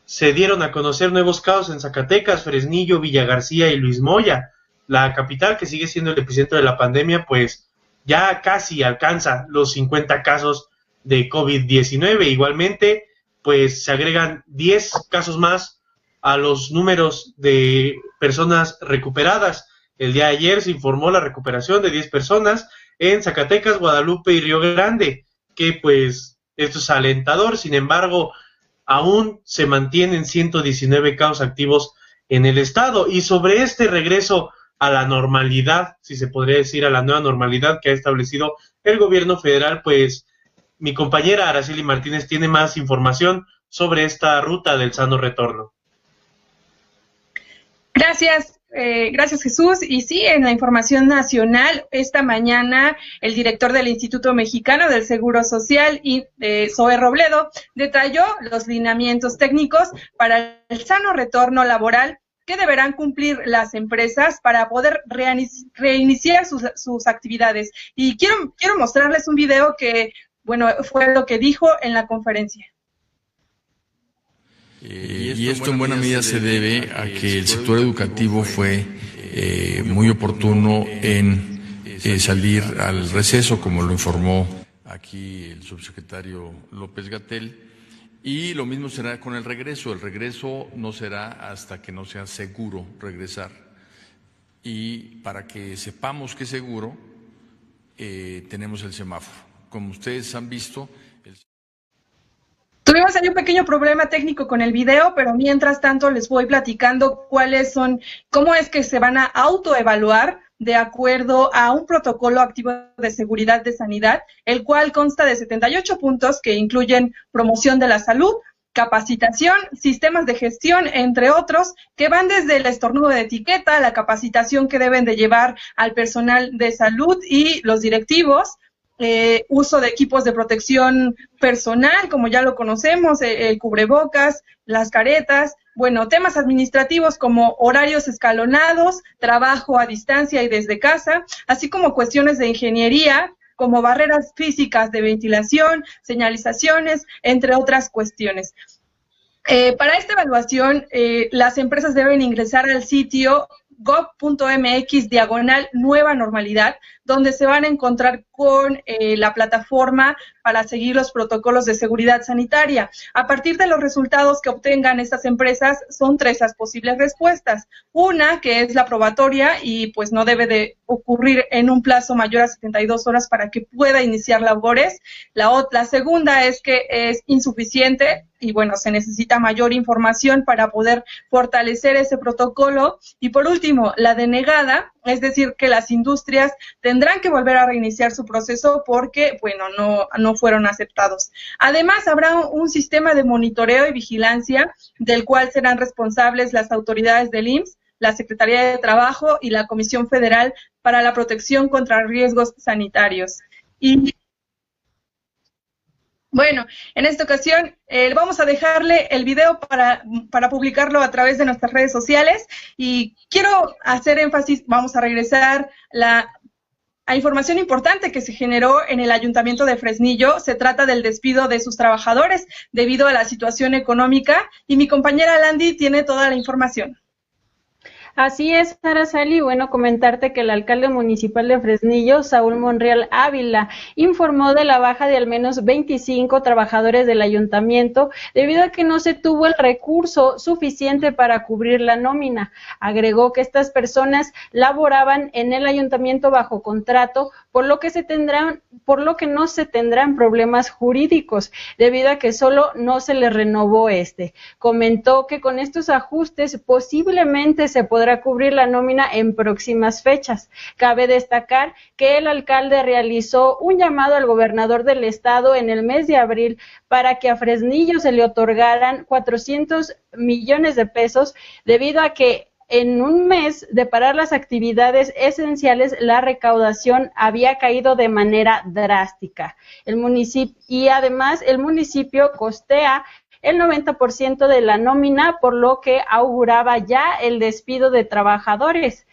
se dieron a conocer nuevos casos en Zacatecas, Fresnillo, Villa García y Luis Moya. La capital, que sigue siendo el epicentro de la pandemia, pues ya casi alcanza los 50 casos de COVID-19. Igualmente, pues se agregan 10 casos más a los números de personas recuperadas. El día de ayer se informó la recuperación de 10 personas en Zacatecas, Guadalupe y Río Grande, que pues esto es alentador, sin embargo, aún se mantienen 119 casos activos en el estado. Y sobre este regreso a la normalidad, si se podría decir, a la nueva normalidad que ha establecido el gobierno federal, pues mi compañera Araceli Martínez tiene más información sobre esta ruta del sano retorno. Gracias, eh, gracias Jesús. Y sí, en la información nacional, esta mañana el director del Instituto Mexicano del Seguro Social, y eh, Zoe Robledo, detalló los lineamientos técnicos para el sano retorno laboral que deberán cumplir las empresas para poder reiniciar sus, sus, actividades. Y quiero, quiero mostrarles un video que bueno, fue lo que dijo en la conferencia. Eh, y esto en buena medida se debe a que el sector educativo fue eh, muy oportuno en eh, salir al receso, como lo informó aquí el subsecretario López Gatel. Y lo mismo será con el regreso. El regreso no será hasta que no sea seguro regresar. Y para que sepamos que es seguro, tenemos el semáforo como ustedes han visto. Tuvimos ahí un pequeño problema técnico con el video, pero mientras tanto les voy platicando cuáles son, cómo es que se van a autoevaluar de acuerdo a un protocolo activo de seguridad de sanidad, el cual consta de 78 puntos que incluyen promoción de la salud, capacitación, sistemas de gestión, entre otros, que van desde el estornudo de etiqueta, la capacitación que deben de llevar al personal de salud y los directivos, eh, uso de equipos de protección personal, como ya lo conocemos, eh, el, cubrebocas, las caretas, bueno, temas administrativos como horarios escalonados, trabajo a distancia y desde casa, así como cuestiones de ingeniería, como barreras físicas de ventilación, señalizaciones, entre otras cuestiones. Eh, para esta evaluación, las empresas deben ingresar al sitio gov.mx diagonal nueva normalidad, donde se van a encontrar con eh, la plataforma para seguir los protocolos de seguridad sanitaria. A partir de los resultados que obtengan estas empresas, son tres las posibles respuestas. Una, que es la probatoria y pues no debe de ocurrir en un plazo mayor a 72 horas para que pueda iniciar labores. La, la segunda es que es insuficiente y bueno, se necesita mayor información para poder fortalecer ese protocolo. Y por último, la denegada, es decir, que las industrias tendrán que volver a reiniciar su proceso porque, bueno, no, no fueron aceptados. Además, habrá un sistema de monitoreo y vigilancia del cual serán responsables las autoridades del IMSS, la Secretaría de Trabajo y la Comisión Federal para la Protección contra Riesgos Sanitarios. Y bueno, en esta ocasión eh, vamos a dejarle el video para, publicarlo a través de nuestras redes sociales y quiero hacer énfasis, vamos a regresar la, a información importante que se generó en el ayuntamiento de Fresnillo. Se trata del despido de sus trabajadores debido a la situación económica y mi compañera Landy tiene toda la información. Así es, Araceli. Bueno, comentarte que el alcalde municipal de Fresnillo, Saúl Monreal Ávila, informó de la baja de al menos 25 trabajadores del ayuntamiento debido a que no se tuvo el recurso suficiente para cubrir la nómina. Agregó que estas personas laboraban en el ayuntamiento bajo contrato, por lo que se tendrán, por lo que no se tendrán problemas jurídicos, debido a que solo no se les renovó este. Comentó que con estos ajustes posiblemente se podrá cubrir la nómina en próximas fechas. Cabe destacar que el alcalde realizó un llamado al gobernador del estado en el mes de abril para que a Fresnillo se le otorgaran 400 millones de pesos debido a que en un mes de parar las actividades esenciales, la recaudación había caído de manera drástica. El municipio, y además el municipio costea el 90% de la nómina, por lo que auguraba ya el despido de trabajadores.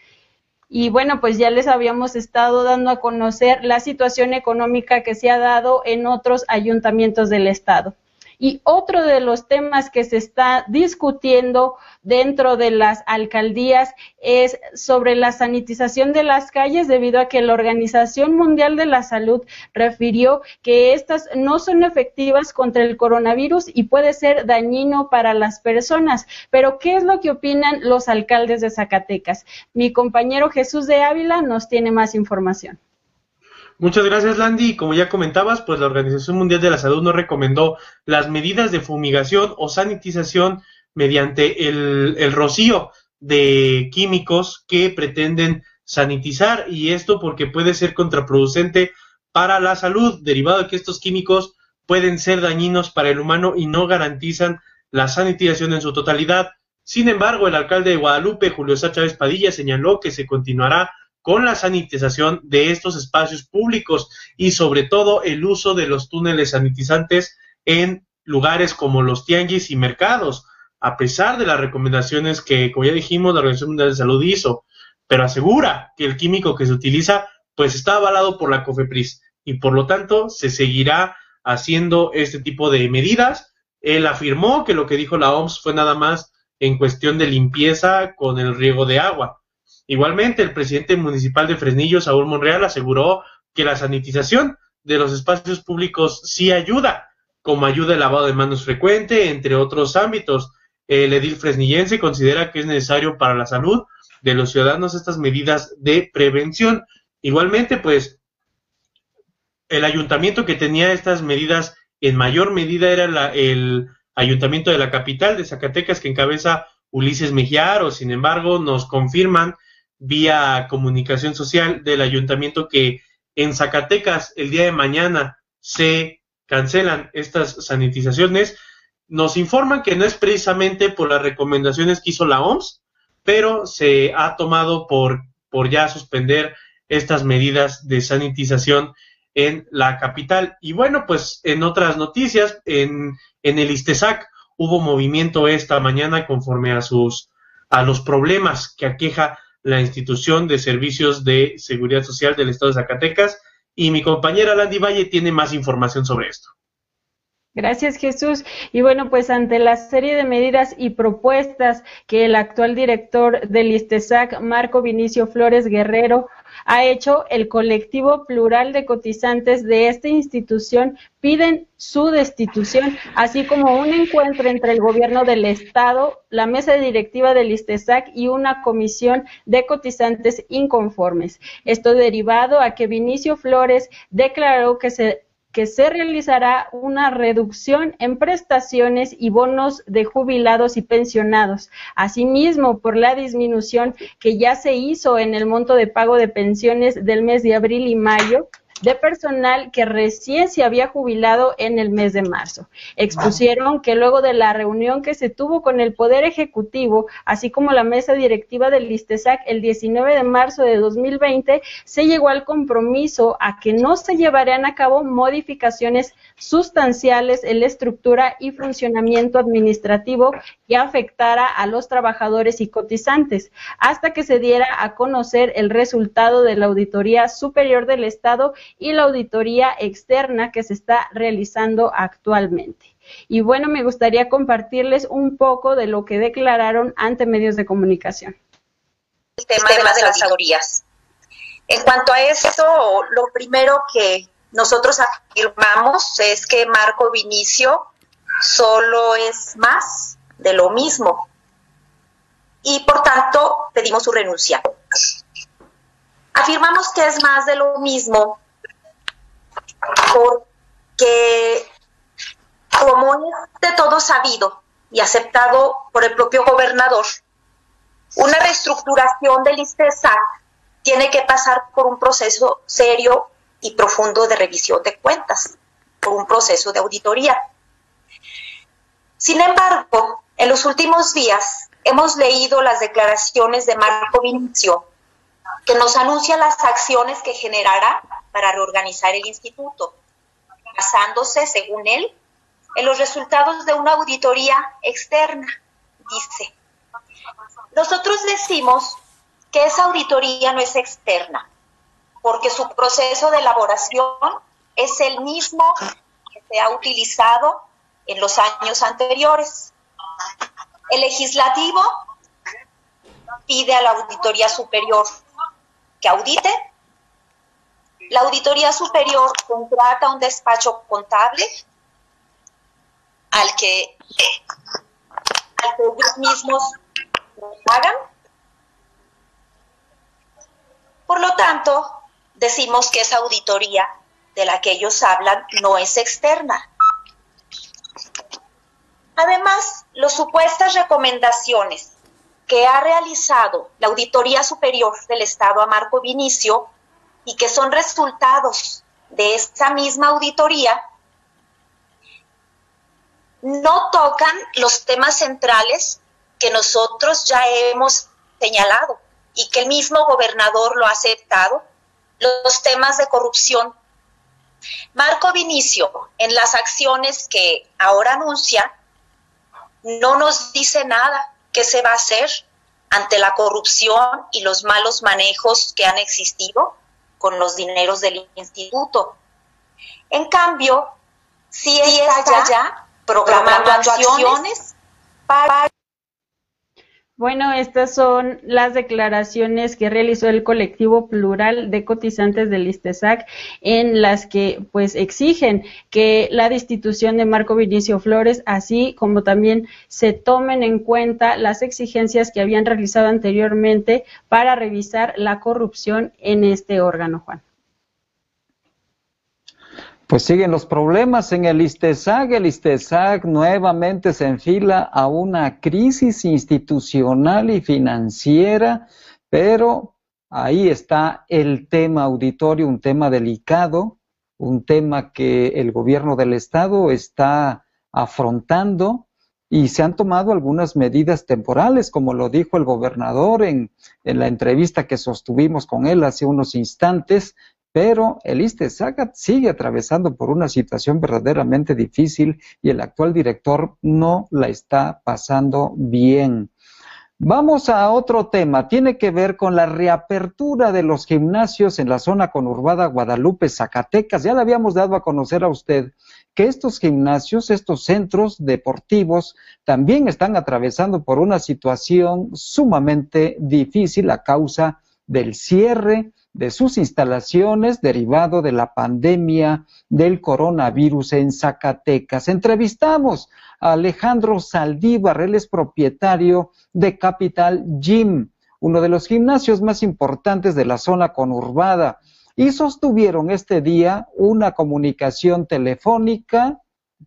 Y bueno, pues ya les habíamos estado dando a conocer la situación económica que se ha dado en otros ayuntamientos del estado. Y otro de los temas que se está discutiendo dentro de las alcaldías es sobre la sanitización de las calles debido a que la Organización Mundial de la Salud refirió que estas no son efectivas contra el coronavirus y puede ser dañino para las personas. Pero, ¿qué es lo que opinan los alcaldes de Zacatecas? Mi compañero Jesús de Ávila nos tiene más información. Muchas gracias, Landy. Como ya comentabas, pues la Organización Mundial de la Salud nos recomendó las medidas de fumigación o sanitización mediante el, el rocío de químicos que pretenden sanitizar y esto porque puede ser contraproducente para la salud, derivado de que estos químicos pueden ser dañinos para el humano y no garantizan la sanitización en su totalidad. Sin embargo, el alcalde de Guadalupe, Julio Sá Chávez Padilla, señaló que se continuará con la sanitización de estos espacios públicos y sobre todo el uso de los túneles sanitizantes en lugares como los tianguis y mercados, a pesar de las recomendaciones que, como ya dijimos, la Organización Mundial de Salud hizo, pero asegura que el químico que se utiliza pues está avalado por la COFEPRIS y por lo tanto se seguirá haciendo este tipo de medidas. Él afirmó que lo que dijo la OMS fue nada más en cuestión de limpieza con el riego de agua. Igualmente, el presidente municipal de Fresnillo, Saúl Monreal, aseguró que la sanitización de los espacios públicos sí ayuda, como ayuda el lavado de manos frecuente, entre otros ámbitos. El edil fresnillense considera que es necesario para la salud de los ciudadanos estas medidas de prevención. Igualmente, pues, el ayuntamiento que tenía estas medidas en mayor medida era el ayuntamiento de la capital de Zacatecas que encabeza Ulises Mejiaro. Sin embargo, nos confirman vía comunicación social del ayuntamiento que en Zacatecas el día de mañana se cancelan estas sanitizaciones. Nos informan que no es precisamente por las recomendaciones que hizo la OMS, pero se ha tomado por, por ya suspender estas medidas de sanitización en la capital. Y bueno, pues en otras noticias, en, en el ISTESAC hubo movimiento esta mañana conforme a sus a los problemas que aqueja la institución de servicios de seguridad social del estado de Zacatecas y mi compañera Landy Valle tiene más información sobre esto. Gracias, Jesús. Y bueno, pues ante la serie de medidas y propuestas que el actual director del ISTESAC, Marco Vinicio Flores Guerrero, ha hecho, el colectivo plural de cotizantes de esta institución piden su destitución, así como un encuentro entre el gobierno del Estado, la mesa directiva del ISTESAC y una comisión de cotizantes inconformes. Esto derivado a que Vinicio Flores declaró que se que se realizará una reducción en prestaciones y bonos de jubilados y pensionados. Asimismo, por la disminución que ya se hizo en el monto de pago de pensiones del mes de abril y mayo, de personal que recién se había jubilado en el mes de marzo. Expusieron que luego de la reunión que se tuvo con el Poder Ejecutivo, así como la mesa directiva del ISTESAC el 19 de marzo de 2020, se llegó al compromiso a que no se llevarían a cabo modificaciones sustanciales en la estructura y funcionamiento administrativo que afectara a los trabajadores y cotizantes, hasta que se diera a conocer el resultado de la Auditoría Superior del Estado y la auditoría externa que se está realizando actualmente. Y bueno, me gustaría compartirles un poco de lo que declararon ante medios de comunicación. el tema, de, las, auditorías. En cuanto a esto, lo primero que nosotros afirmamos es que Marco Vinicio solo es más de lo mismo y por tanto pedimos su renuncia. Afirmamos que es más de lo mismo porque como es de todo sabido y aceptado por el propio gobernador, una reestructuración del ISTESAC tiene que pasar por un proceso serio y profundo de revisión de cuentas, por un proceso de auditoría. Sin embargo, en los últimos días hemos leído las declaraciones de Marco Vinicio, que nos anuncia las acciones que generará para reorganizar el instituto, basándose, según él, en los resultados de una auditoría externa, dice. Nosotros decimos que esa auditoría no es externa, porque su proceso de elaboración es el mismo que se ha utilizado en los años anteriores. El legislativo pide a la Auditoría Superior que audite. La Auditoría Superior contrata un despacho contable al que, al que ellos mismos hagan. Por lo tanto, decimos que esa auditoría de la que ellos hablan no es externa. Además, las supuestas recomendaciones que ha realizado la Auditoría Superior del Estado a Marco Vinicio y que son resultados de esta misma auditoría, no tocan los temas centrales que nosotros ya hemos señalado y que el mismo gobernador lo ha aceptado, los temas de corrupción. Marco Vinicio, en las acciones que ahora anuncia, no nos dice nada qué se va a hacer ante la corrupción y los malos manejos que han existido con los dineros del instituto. En cambio, sí está, ya programando, acciones para bueno, estas son las declaraciones que realizó el colectivo plural de cotizantes del ISTESAC en las que pues exigen que la destitución de Marco Vinicio Flores, así como también se tomen en cuenta las exigencias que habían realizado anteriormente para revisar la corrupción en este órgano, Juan. Pues siguen los problemas en el ISTESAG. El ISTESAG nuevamente se enfila a una crisis institucional y financiera, pero ahí está el tema auditorio, un tema delicado, un tema que el gobierno del Estado está afrontando y se han tomado algunas medidas temporales, como lo dijo el gobernador en, en la entrevista que sostuvimos con él hace unos instantes, pero el ISTESAGAT sigue atravesando por una situación verdaderamente difícil y el actual director no la está pasando bien. Vamos a otro tema, tiene que ver con la reapertura de los gimnasios en la zona conurbada Guadalupe, Zacatecas. Ya le habíamos dado a conocer a usted que estos gimnasios, estos centros deportivos, también están atravesando por una situación sumamente difícil a causa del cierre de sus instalaciones derivado de la pandemia del coronavirus en Zacatecas. Entrevistamos a Alejandro Saldívar, él es propietario de Capital Gym, uno de los gimnasios más importantes de la zona conurbada, y sostuvieron este día una comunicación telefónica,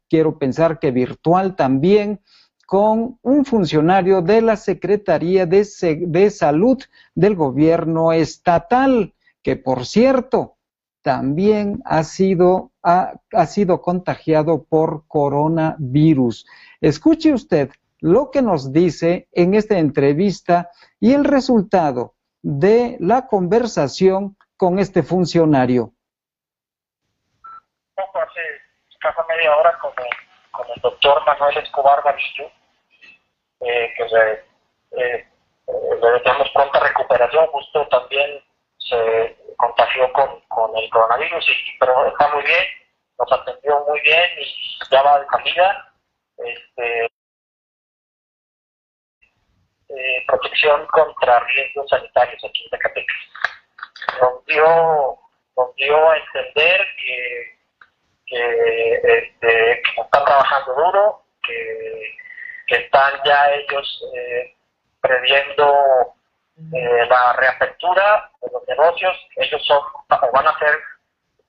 quiero pensar que virtual también, con un funcionario de la Secretaría de, de Salud del gobierno estatal que por cierto también ha sido, ha, sido contagiado por coronavirus. Escuche usted lo que nos dice en esta entrevista y el resultado de la conversación con este funcionario. Hace casi media hora con el, doctor Manuel Escobar Gavillo, eh, que le, eh, eh, le deseamos pronta recuperación, justo también se contagió con, con el coronavirus, y, pero está muy bien, nos atendió muy bien y ya va de salida. Este, eh, protección contra riesgos sanitarios aquí en Zacatecas. Nos dio, nos dio a entender que, que, este, están trabajando duro, que, están ya ellos eh, previendo eh, la reapertura de los negocios, ellos son o van a ser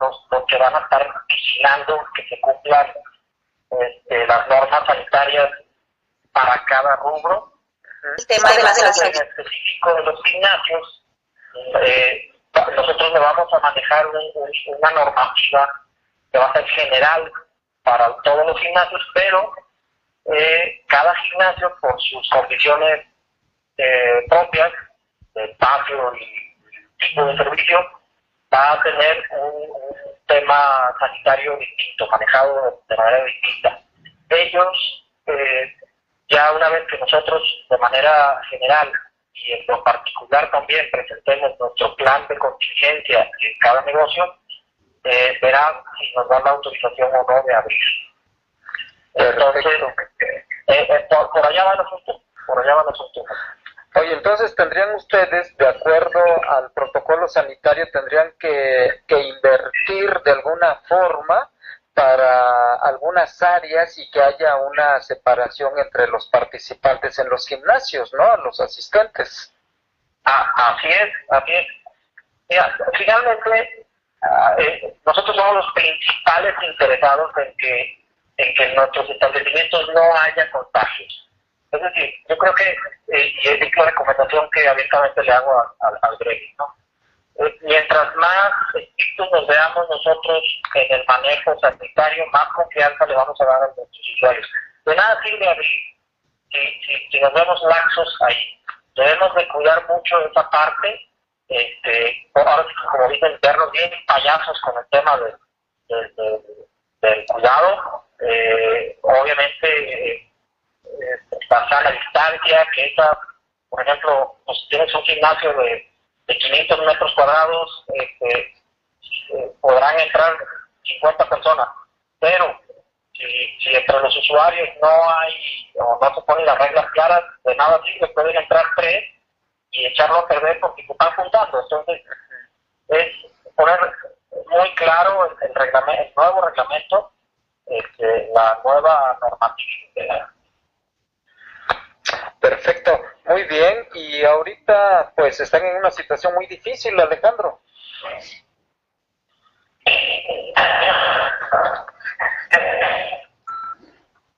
los, los que van a estar vigilando que se cumplan este, las normas sanitarias para cada rubro. El tema de las En específico de los gimnasios, eh, nosotros le vamos a manejar una normativa que va a ser general para todos los gimnasios, pero eh, cada gimnasio por sus condiciones eh, propias, de espacio y tipo de servicio, va a tener un, tema sanitario distinto, manejado de manera distinta. Ellos, eh, ya una vez que nosotros de manera general y en lo particular también presentemos nuestro plan de contingencia en cada negocio, eh, verán si nos dan la autorización o no de abrir. Entonces, eh, eh, por, allá va el asunto, por allá va el asunto. Oye, entonces tendrían ustedes, de acuerdo al protocolo sanitario, tendrían que, que invertir de alguna forma para algunas áreas y que haya una separación entre los participantes en los gimnasios, ¿no? Los asistentes. Ah, así es, así es. Mira, finalmente, ah, eh, nosotros somos los principales interesados en que, en que en nuestros establecimientos no haya contagios. Es decir, yo creo que, eh, y es la recomendación que abiertamente le hago al, al ¿no? Eh, mientras más estrictos nos veamos nosotros en el manejo sanitario, más confianza le vamos a dar a nuestros usuarios. De nada sirve abrir si, si, nos vemos laxos ahí. Debemos de cuidar mucho esa parte. Este, ahora como dicen, vernos bien payasos con el tema de, del cuidado. Eh, obviamente, eh, pasar la distancia, que esa, por ejemplo, pues tienes un gimnasio de de 500 metros cuadrados este, eh, podrán entrar 50 personas, pero si, entre los usuarios no hay o no se ponen las reglas claras, de nada sirve, pueden entrar tres y echarlo a perder porque se están juntando. Entonces, es poner muy claro el, reglamento, el nuevo reglamento, este, la nueva normativa. Perfecto. Muy bien, y ahorita pues están en una situación muy difícil, Alejandro.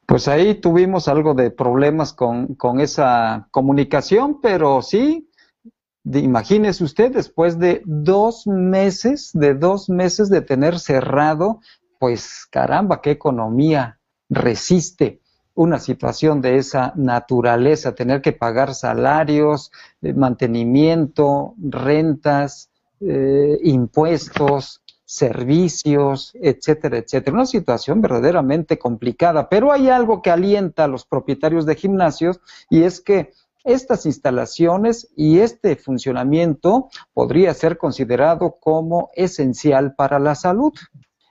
Pues ahí tuvimos algo de problemas con, con esa comunicación, pero sí, imagínese usted, después de dos meses, de dos meses de tener cerrado, pues caramba, qué economía resiste una situación de esa naturaleza, tener que pagar salarios, eh, mantenimiento, rentas, eh, impuestos, servicios, etcétera, etcétera. Una situación verdaderamente complicada, pero hay algo que alienta a los propietarios de gimnasios y es que estas instalaciones y este funcionamiento podría ser considerado como esencial para la salud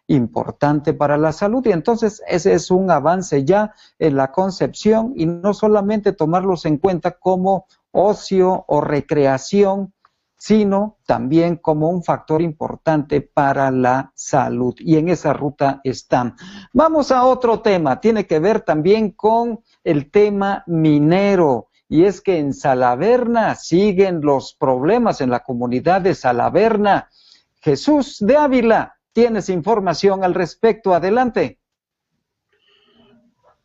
importante para la salud. Y entonces ese es un avance ya en la concepción y no solamente tomarlos en cuenta como ocio o recreación, sino también como un factor importante para la salud. Y en esa ruta están. Vamos a otro tema, tiene que ver también con el tema minero. Y es que en Salaverna siguen los problemas en la comunidad de Salaverna. Jesús de Ávila tienes información al respecto. Adelante.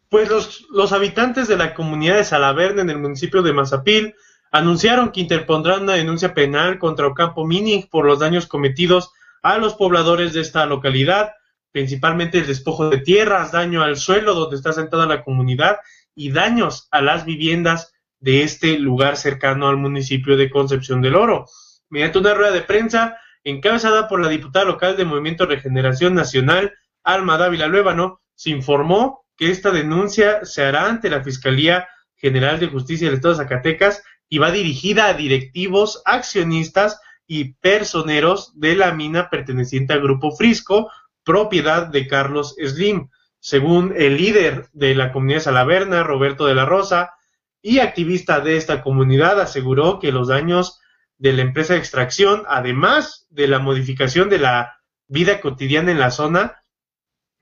Pues los, los habitantes de la comunidad de Salaverne en el municipio de Mazapil anunciaron que interpondrán una denuncia penal contra Ocampo Mining por los daños cometidos a los pobladores de esta localidad, principalmente el despojo de tierras, daño al suelo donde está sentada la comunidad y daños a las viviendas de este lugar cercano al municipio de Concepción del Oro. Mediante una rueda de prensa, encabezada por la diputada local de Movimiento Regeneración Nacional, Alma Dávila Luébano, se informó que esta denuncia se hará ante la Fiscalía General de Justicia del Estado de Zacatecas y va dirigida a directivos, accionistas y personeros de la mina perteneciente al Grupo Frisco, propiedad de Carlos Slim. Según el líder de la comunidad salaverna, Roberto de la Rosa, y activista de esta comunidad aseguró que los daños de la empresa de extracción, además de la modificación de la vida cotidiana en la zona,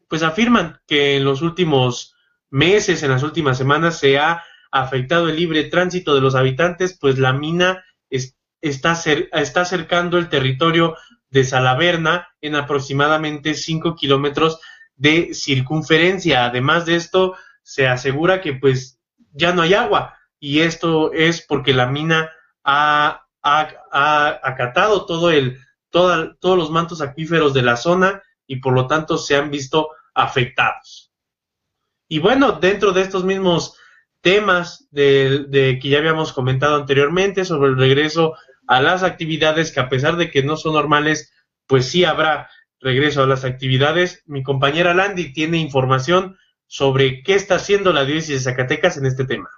pues afirman que en los últimos meses, en las últimas semanas, se ha afectado el libre tránsito de los habitantes, pues la mina está, está acercando el territorio de Salaverna en aproximadamente 5 kilómetros de circunferencia. Además de esto, se asegura que pues ya no hay agua y esto es porque la mina ha, acatado todo el, todos los mantos acuíferos de la zona y por lo tanto se han visto afectados. Y bueno, dentro de estos mismos temas de, de, que ya habíamos comentado anteriormente sobre el regreso a las actividades que a pesar de que no son normales, pues sí habrá regreso a las actividades. Mi compañera Landy tiene información sobre qué está haciendo la diócesis de Zacatecas en este tema.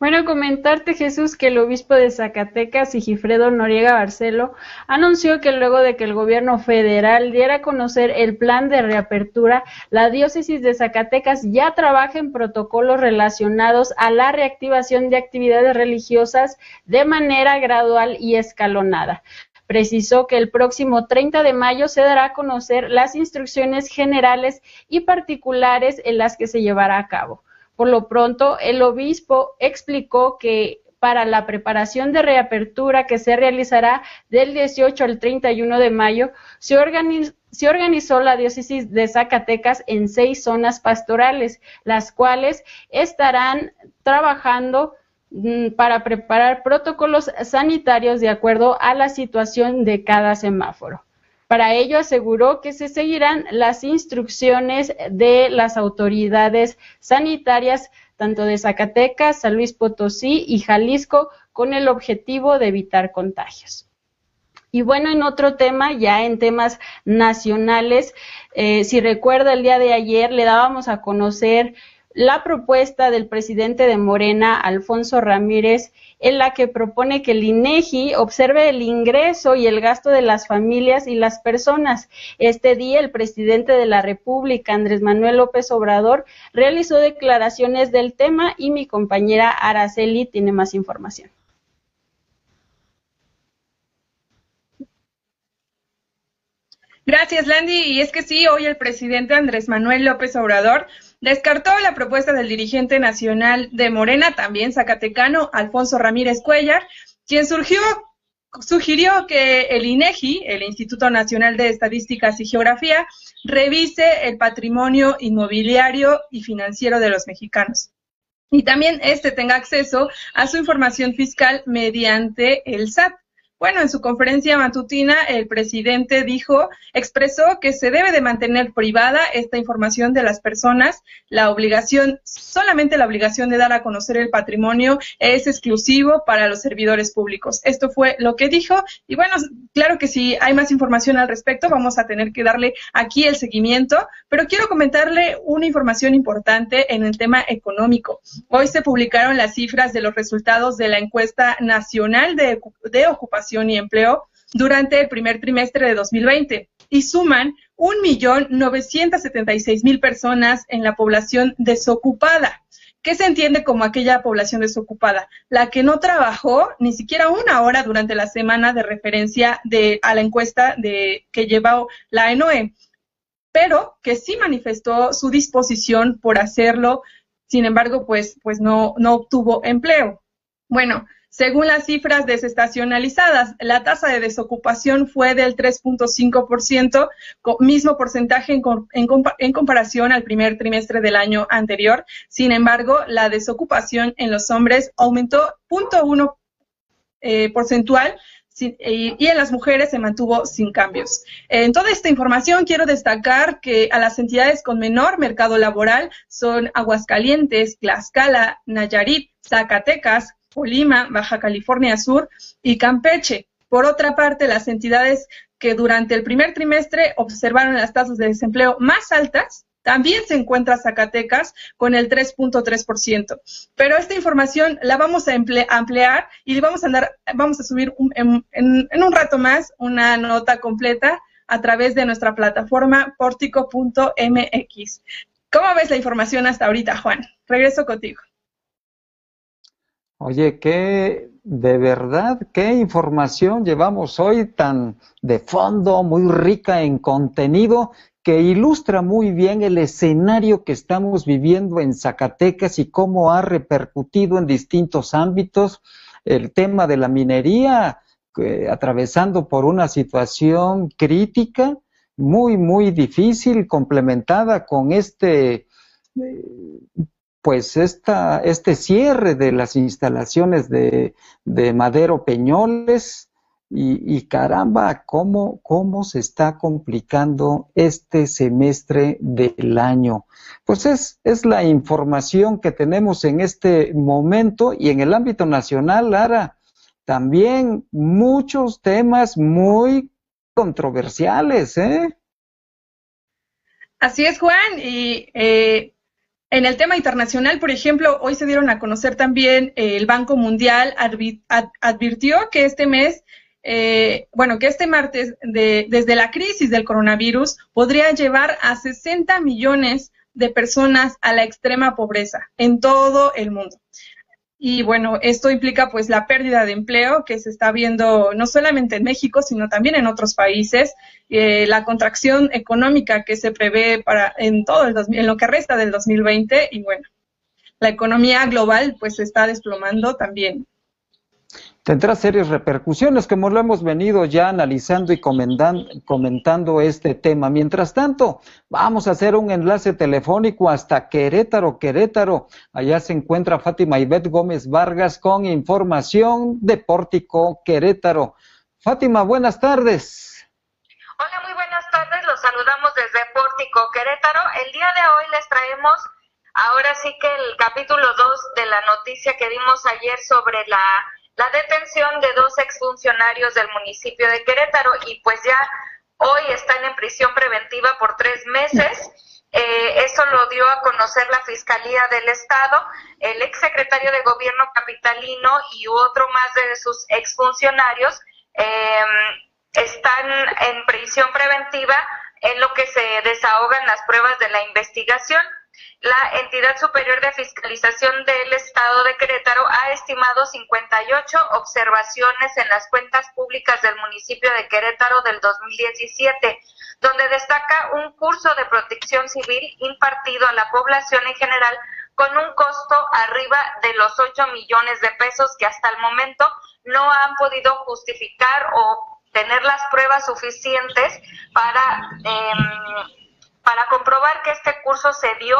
Bueno, comentarte Jesús que el obispo de Zacatecas, Sigifredo Noriega Barcelo, anunció que luego de que el gobierno federal diera a conocer el plan de reapertura, la diócesis de Zacatecas ya trabaja en protocolos relacionados a la reactivación de actividades religiosas de manera gradual y escalonada precisó que el próximo 30 de mayo se dará a conocer las instrucciones generales y particulares en las que se llevará a cabo. Por lo pronto, el obispo explicó que para la preparación de reapertura que se realizará del 18 al 31 de mayo, se, organizó la diócesis de Zacatecas en seis zonas pastorales, las cuales estarán trabajando Mm, para preparar protocolos sanitarios de acuerdo a la situación de cada semáforo. Para ello aseguró que se seguirán las instrucciones de las autoridades sanitarias tanto de Zacatecas, San Luis Potosí y Jalisco con el objetivo de evitar contagios. Y bueno, en otro tema, ya en temas nacionales, eh, si recuerda el día de ayer le dábamos a conocer la propuesta del presidente de Morena, Alfonso Ramírez, en la que propone que el INEGI observe el ingreso y el gasto de las familias y las personas. Este día, el presidente de la República, Andrés Manuel López Obrador, realizó declaraciones del tema y mi compañera Araceli tiene más información. Gracias, Landy. Y es que sí, hoy el presidente Andrés Manuel López Obrador descartó la propuesta del dirigente nacional de Morena, también zacatecano, Alfonso Ramírez Cuellar, quien surgió, sugirió que el INEGI, el Instituto Nacional de Estadísticas y Geografía, revise el patrimonio inmobiliario y financiero de los mexicanos. Y también este tenga acceso a su información fiscal mediante el SAT. Bueno, en su conferencia matutina, el presidente dijo, expresó que se debe de mantener privada esta información de las personas. La obligación, solamente la obligación de dar a conocer el patrimonio es exclusivo para los servidores públicos. Esto fue lo que dijo. Y bueno, claro que si hay más información al respecto, vamos a tener que darle aquí el seguimiento. Pero quiero comentarle una información importante en el tema económico. Hoy se publicaron las cifras de los resultados de la encuesta nacional de, de ocupación y Empleo durante el primer trimestre de 2020 y suman 1.976.000 personas en la población desocupada. ¿Qué se entiende como aquella población desocupada? La que no trabajó ni siquiera una hora durante la semana de referencia de, a la encuesta de, que llevó la ENOE, pero que sí manifestó su disposición por hacerlo, sin embargo, pues, pues no, no obtuvo empleo. Bueno, según las cifras desestacionalizadas, la tasa de desocupación fue del 3.5%, mismo porcentaje en, comparación al primer trimestre del año anterior. Sin embargo, la desocupación en los hombres aumentó 0.1 eh, porcentual y en las mujeres se mantuvo sin cambios. En toda esta información quiero destacar que a las entidades con menor mercado laboral son Aguascalientes, Tlaxcala, Nayarit, Zacatecas, Colima, Baja California Sur y Campeche. Por otra parte, las entidades que durante el primer trimestre observaron las tasas de desempleo más altas, también se encuentra Zacatecas con el 3.3%. Pero esta información la vamos a ampliar y vamos a, andar, vamos a subir en, un rato más una nota completa a través de nuestra plataforma portico.mx. ¿Cómo ves la información hasta ahorita, Juan? Regreso contigo. Oye, qué de verdad, qué información llevamos hoy tan de fondo, muy rica en contenido, que ilustra muy bien el escenario que estamos viviendo en Zacatecas y cómo ha repercutido en distintos ámbitos el tema de la minería, atravesando por una situación crítica, muy, muy difícil, complementada con este, eh, pues esta, este cierre de las instalaciones de, de Madero Peñoles, y, caramba, ¿cómo, ¿cómo se está complicando este semestre del año? Pues es, es la información que tenemos en este momento y en el ámbito nacional, Lara, también muchos temas muy controversiales, ¿eh? Así es, Juan. Y eh, en el tema internacional, por ejemplo, hoy se dieron a conocer también eh, el Banco Mundial advirtió que este mes eh, bueno, que este martes, desde la crisis del coronavirus, podría llevar a 60 millones de personas a la extrema pobreza en todo el mundo. Y bueno, esto implica pues la pérdida de empleo que se está viendo no solamente en México, sino también en otros países, eh, la contracción económica que se prevé para en todo el en lo que resta del 2020 y bueno, la economía global pues se está desplomando también tendrá serias repercusiones, como lo hemos venido ya analizando y comentando este tema. Mientras tanto, vamos a hacer un enlace telefónico hasta Querétaro, Querétaro. Allá se encuentra Fátima Ivette Gómez Vargas con información de Pórtico Querétaro. Fátima, buenas tardes. Hola, muy buenas tardes. Los saludamos desde Pórtico Querétaro. El día de hoy les traemos ahora sí que el capítulo 2 de la noticia que dimos ayer sobre la la detención de dos exfuncionarios del municipio de Querétaro y pues ya hoy están en prisión preventiva por tres meses. Eh, eso lo dio a conocer la Fiscalía del Estado, el exsecretario de Gobierno capitalino y otro más de sus exfuncionarios em, están en prisión preventiva en lo que se desahogan las pruebas de la investigación. La entidad superior de fiscalización del Estado de Querétaro ha estimado 58 observaciones en las cuentas públicas del municipio de Querétaro del 2017, donde destaca un curso de protección civil impartido a la población en general con un costo arriba de los 8 millones de pesos que hasta el momento no han podido justificar o tener las pruebas suficientes para, eh, para comprobar que este curso se dio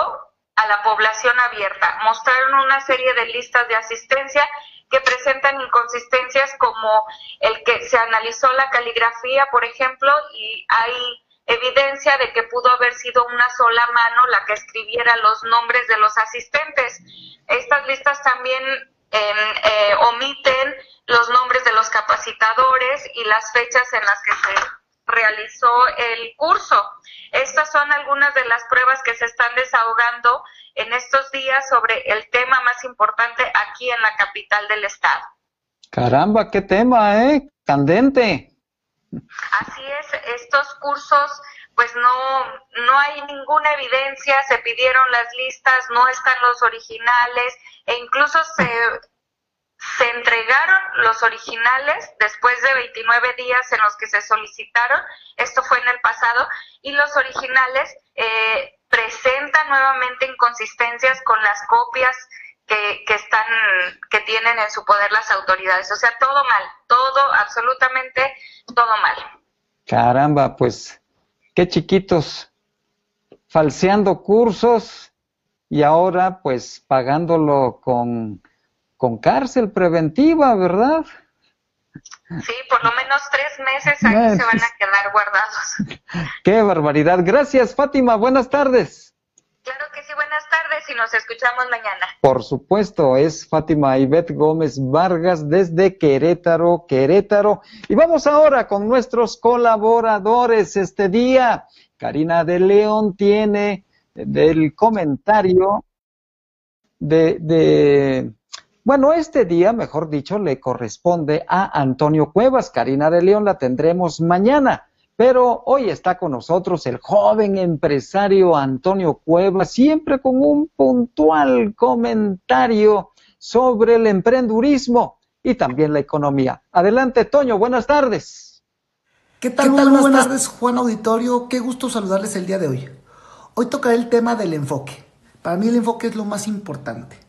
a la población abierta. Mostraron una serie de listas de asistencia que presentan inconsistencias como el que se analizó la caligrafía, por ejemplo, y hay evidencia de que pudo haber sido una sola mano la que escribiera los nombres de los asistentes. Estas listas también eh, omiten los nombres de los capacitadores y las fechas en las que se realizó el curso. Estas son algunas de las pruebas que se están desahogando en estos días sobre el tema más importante aquí en la capital del estado. Caramba, qué tema, ¿eh? Candente. Así es, estos cursos pues no, no hay ninguna evidencia, se pidieron las listas, no están los originales e incluso se se entregaron los originales después de 29 días en los que se solicitaron, esto fue en el pasado, y los originales eh, presentan nuevamente inconsistencias con las copias que, que, están, que tienen en su poder las autoridades. O sea, todo mal, todo, absolutamente todo mal. Caramba, pues, qué chiquitos, falseando cursos y ahora pues pagándolo con con cárcel preventiva, ¿verdad? Sí, por lo menos tres meses ahí se van a quedar guardados. Qué barbaridad. Gracias, Fátima. Buenas tardes. Claro que sí, buenas tardes y nos escuchamos mañana. Por supuesto, es Fátima Ivette Gómez Vargas desde Querétaro, Querétaro. Y vamos ahora con nuestros colaboradores este día. Karina de León tiene del comentario de, de bueno, este día, mejor dicho, le corresponde a Antonio Cuevas. Karina de León la tendremos mañana. Pero hoy está con nosotros el joven empresario Antonio Cuevas, siempre con un puntual comentario sobre el emprendurismo y también la economía. Adelante, Toño, buenas tardes. ¿Qué tal? Buenas, buenas tardes, Juan Auditorio. Qué gusto saludarles el día de hoy. Hoy tocaré el tema del enfoque. Para mí el enfoque es lo más importante.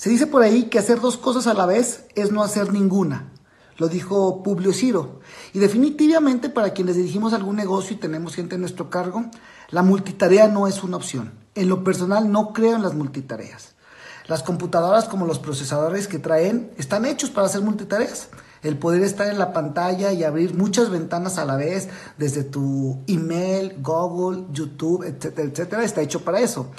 Se dice por ahí que hacer dos cosas a la vez es no hacer ninguna. Lo dijo Publio Ciro. Y definitivamente para quienes dirigimos algún negocio y tenemos gente en nuestro cargo, la multitarea no es una opción. En lo personal no creo en las multitareas. Las computadoras como los procesadores que traen están hechos para hacer multitareas. El poder estar en la pantalla y abrir muchas ventanas a la vez, desde tu email, Google, YouTube, etcétera, etcétera, está hecho para eso.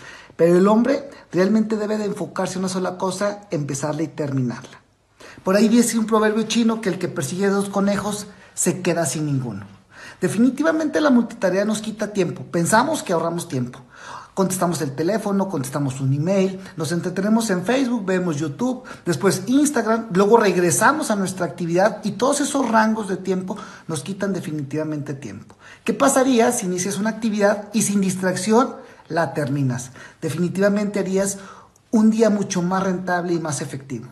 Pero el hombre realmente debe de enfocarse en una sola cosa, empezarla y terminarla. Por ahí dice un proverbio chino que el que persigue dos conejos se queda sin ninguno. Definitivamente la multitarea nos quita tiempo. Pensamos que ahorramos tiempo. Contestamos el teléfono, contestamos un email, nos entretenemos en Facebook, vemos YouTube, después Instagram, luego regresamos a nuestra actividad y todos esos rangos de tiempo nos quitan definitivamente tiempo. ¿Qué pasaría si inicias una actividad y sin distracción la terminas. Definitivamente harías un día mucho más rentable y más efectivo.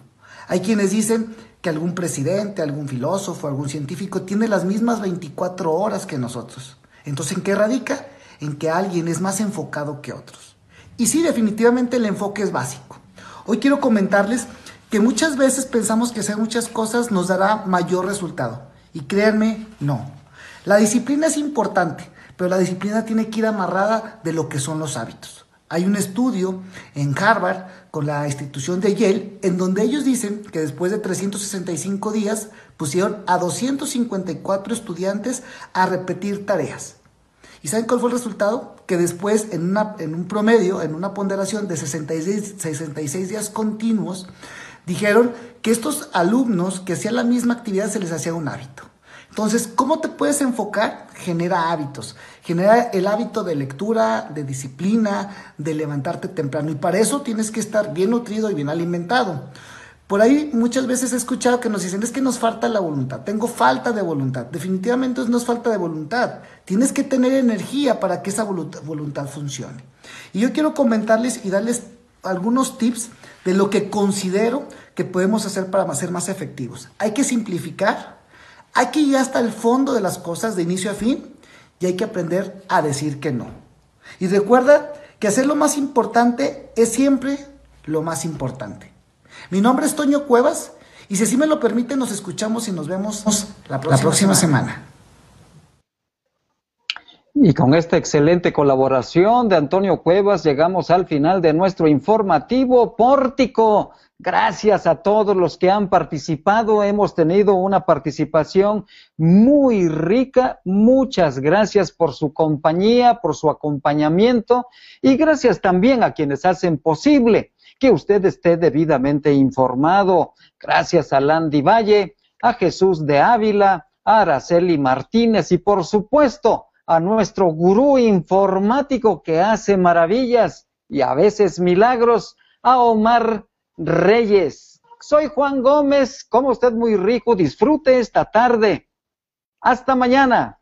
Hay quienes dicen que algún presidente, algún filósofo, algún científico tiene las mismas 24 horas que nosotros. Entonces, ¿en qué radica? En que alguien es más enfocado que otros. Y sí, definitivamente el enfoque es básico. Hoy quiero comentarles que muchas veces pensamos que hacer muchas cosas nos dará mayor resultado. Y créanme, no. La disciplina es importante, pero la disciplina tiene que ir amarrada de lo que son los hábitos. Hay un estudio en Harvard con la institución de Yale en donde ellos dicen que después de 365 días pusieron a 254 estudiantes a repetir tareas. ¿Y saben cuál fue el resultado? Que después, en, en un promedio, en una ponderación de 66, 66 días continuos, dijeron que estos alumnos que hacían la misma actividad se les hacía un hábito. Entonces, ¿cómo te puedes enfocar? Genera hábitos. Genera el hábito de lectura, de disciplina, de levantarte temprano. Y para eso tienes que estar bien nutrido y bien alimentado. Por ahí muchas veces he escuchado que nos dicen, es que nos falta la voluntad, tengo falta de voluntad. Definitivamente no es falta de voluntad. Tienes que tener energía para que esa voluntad, funcione. Y yo quiero comentarles y darles algunos tips de lo que considero que podemos hacer para ser más efectivos. Hay que simplificar, hay que ir hasta el fondo de las cosas de inicio a fin y hay que aprender a decir que no. Y recuerda que hacer lo más importante es siempre lo más importante. Mi nombre es Toño Cuevas y si así me lo permite nos escuchamos y nos vemos la próxima, semana. Y con esta excelente colaboración de Antonio Cuevas llegamos al final de nuestro informativo pórtico. Gracias a todos los que han participado. Hemos tenido una participación muy rica. Muchas gracias por su compañía, por su acompañamiento y gracias también a quienes hacen posible que usted esté debidamente informado. Gracias a Landy Valle, a Jesús de Ávila, a Araceli Martínez y por supuesto a nuestro gurú informático que hace maravillas y a veces milagros, a Omar Reyes. Soy Juan Gómez, como usted muy rico, disfrute esta tarde. Hasta mañana.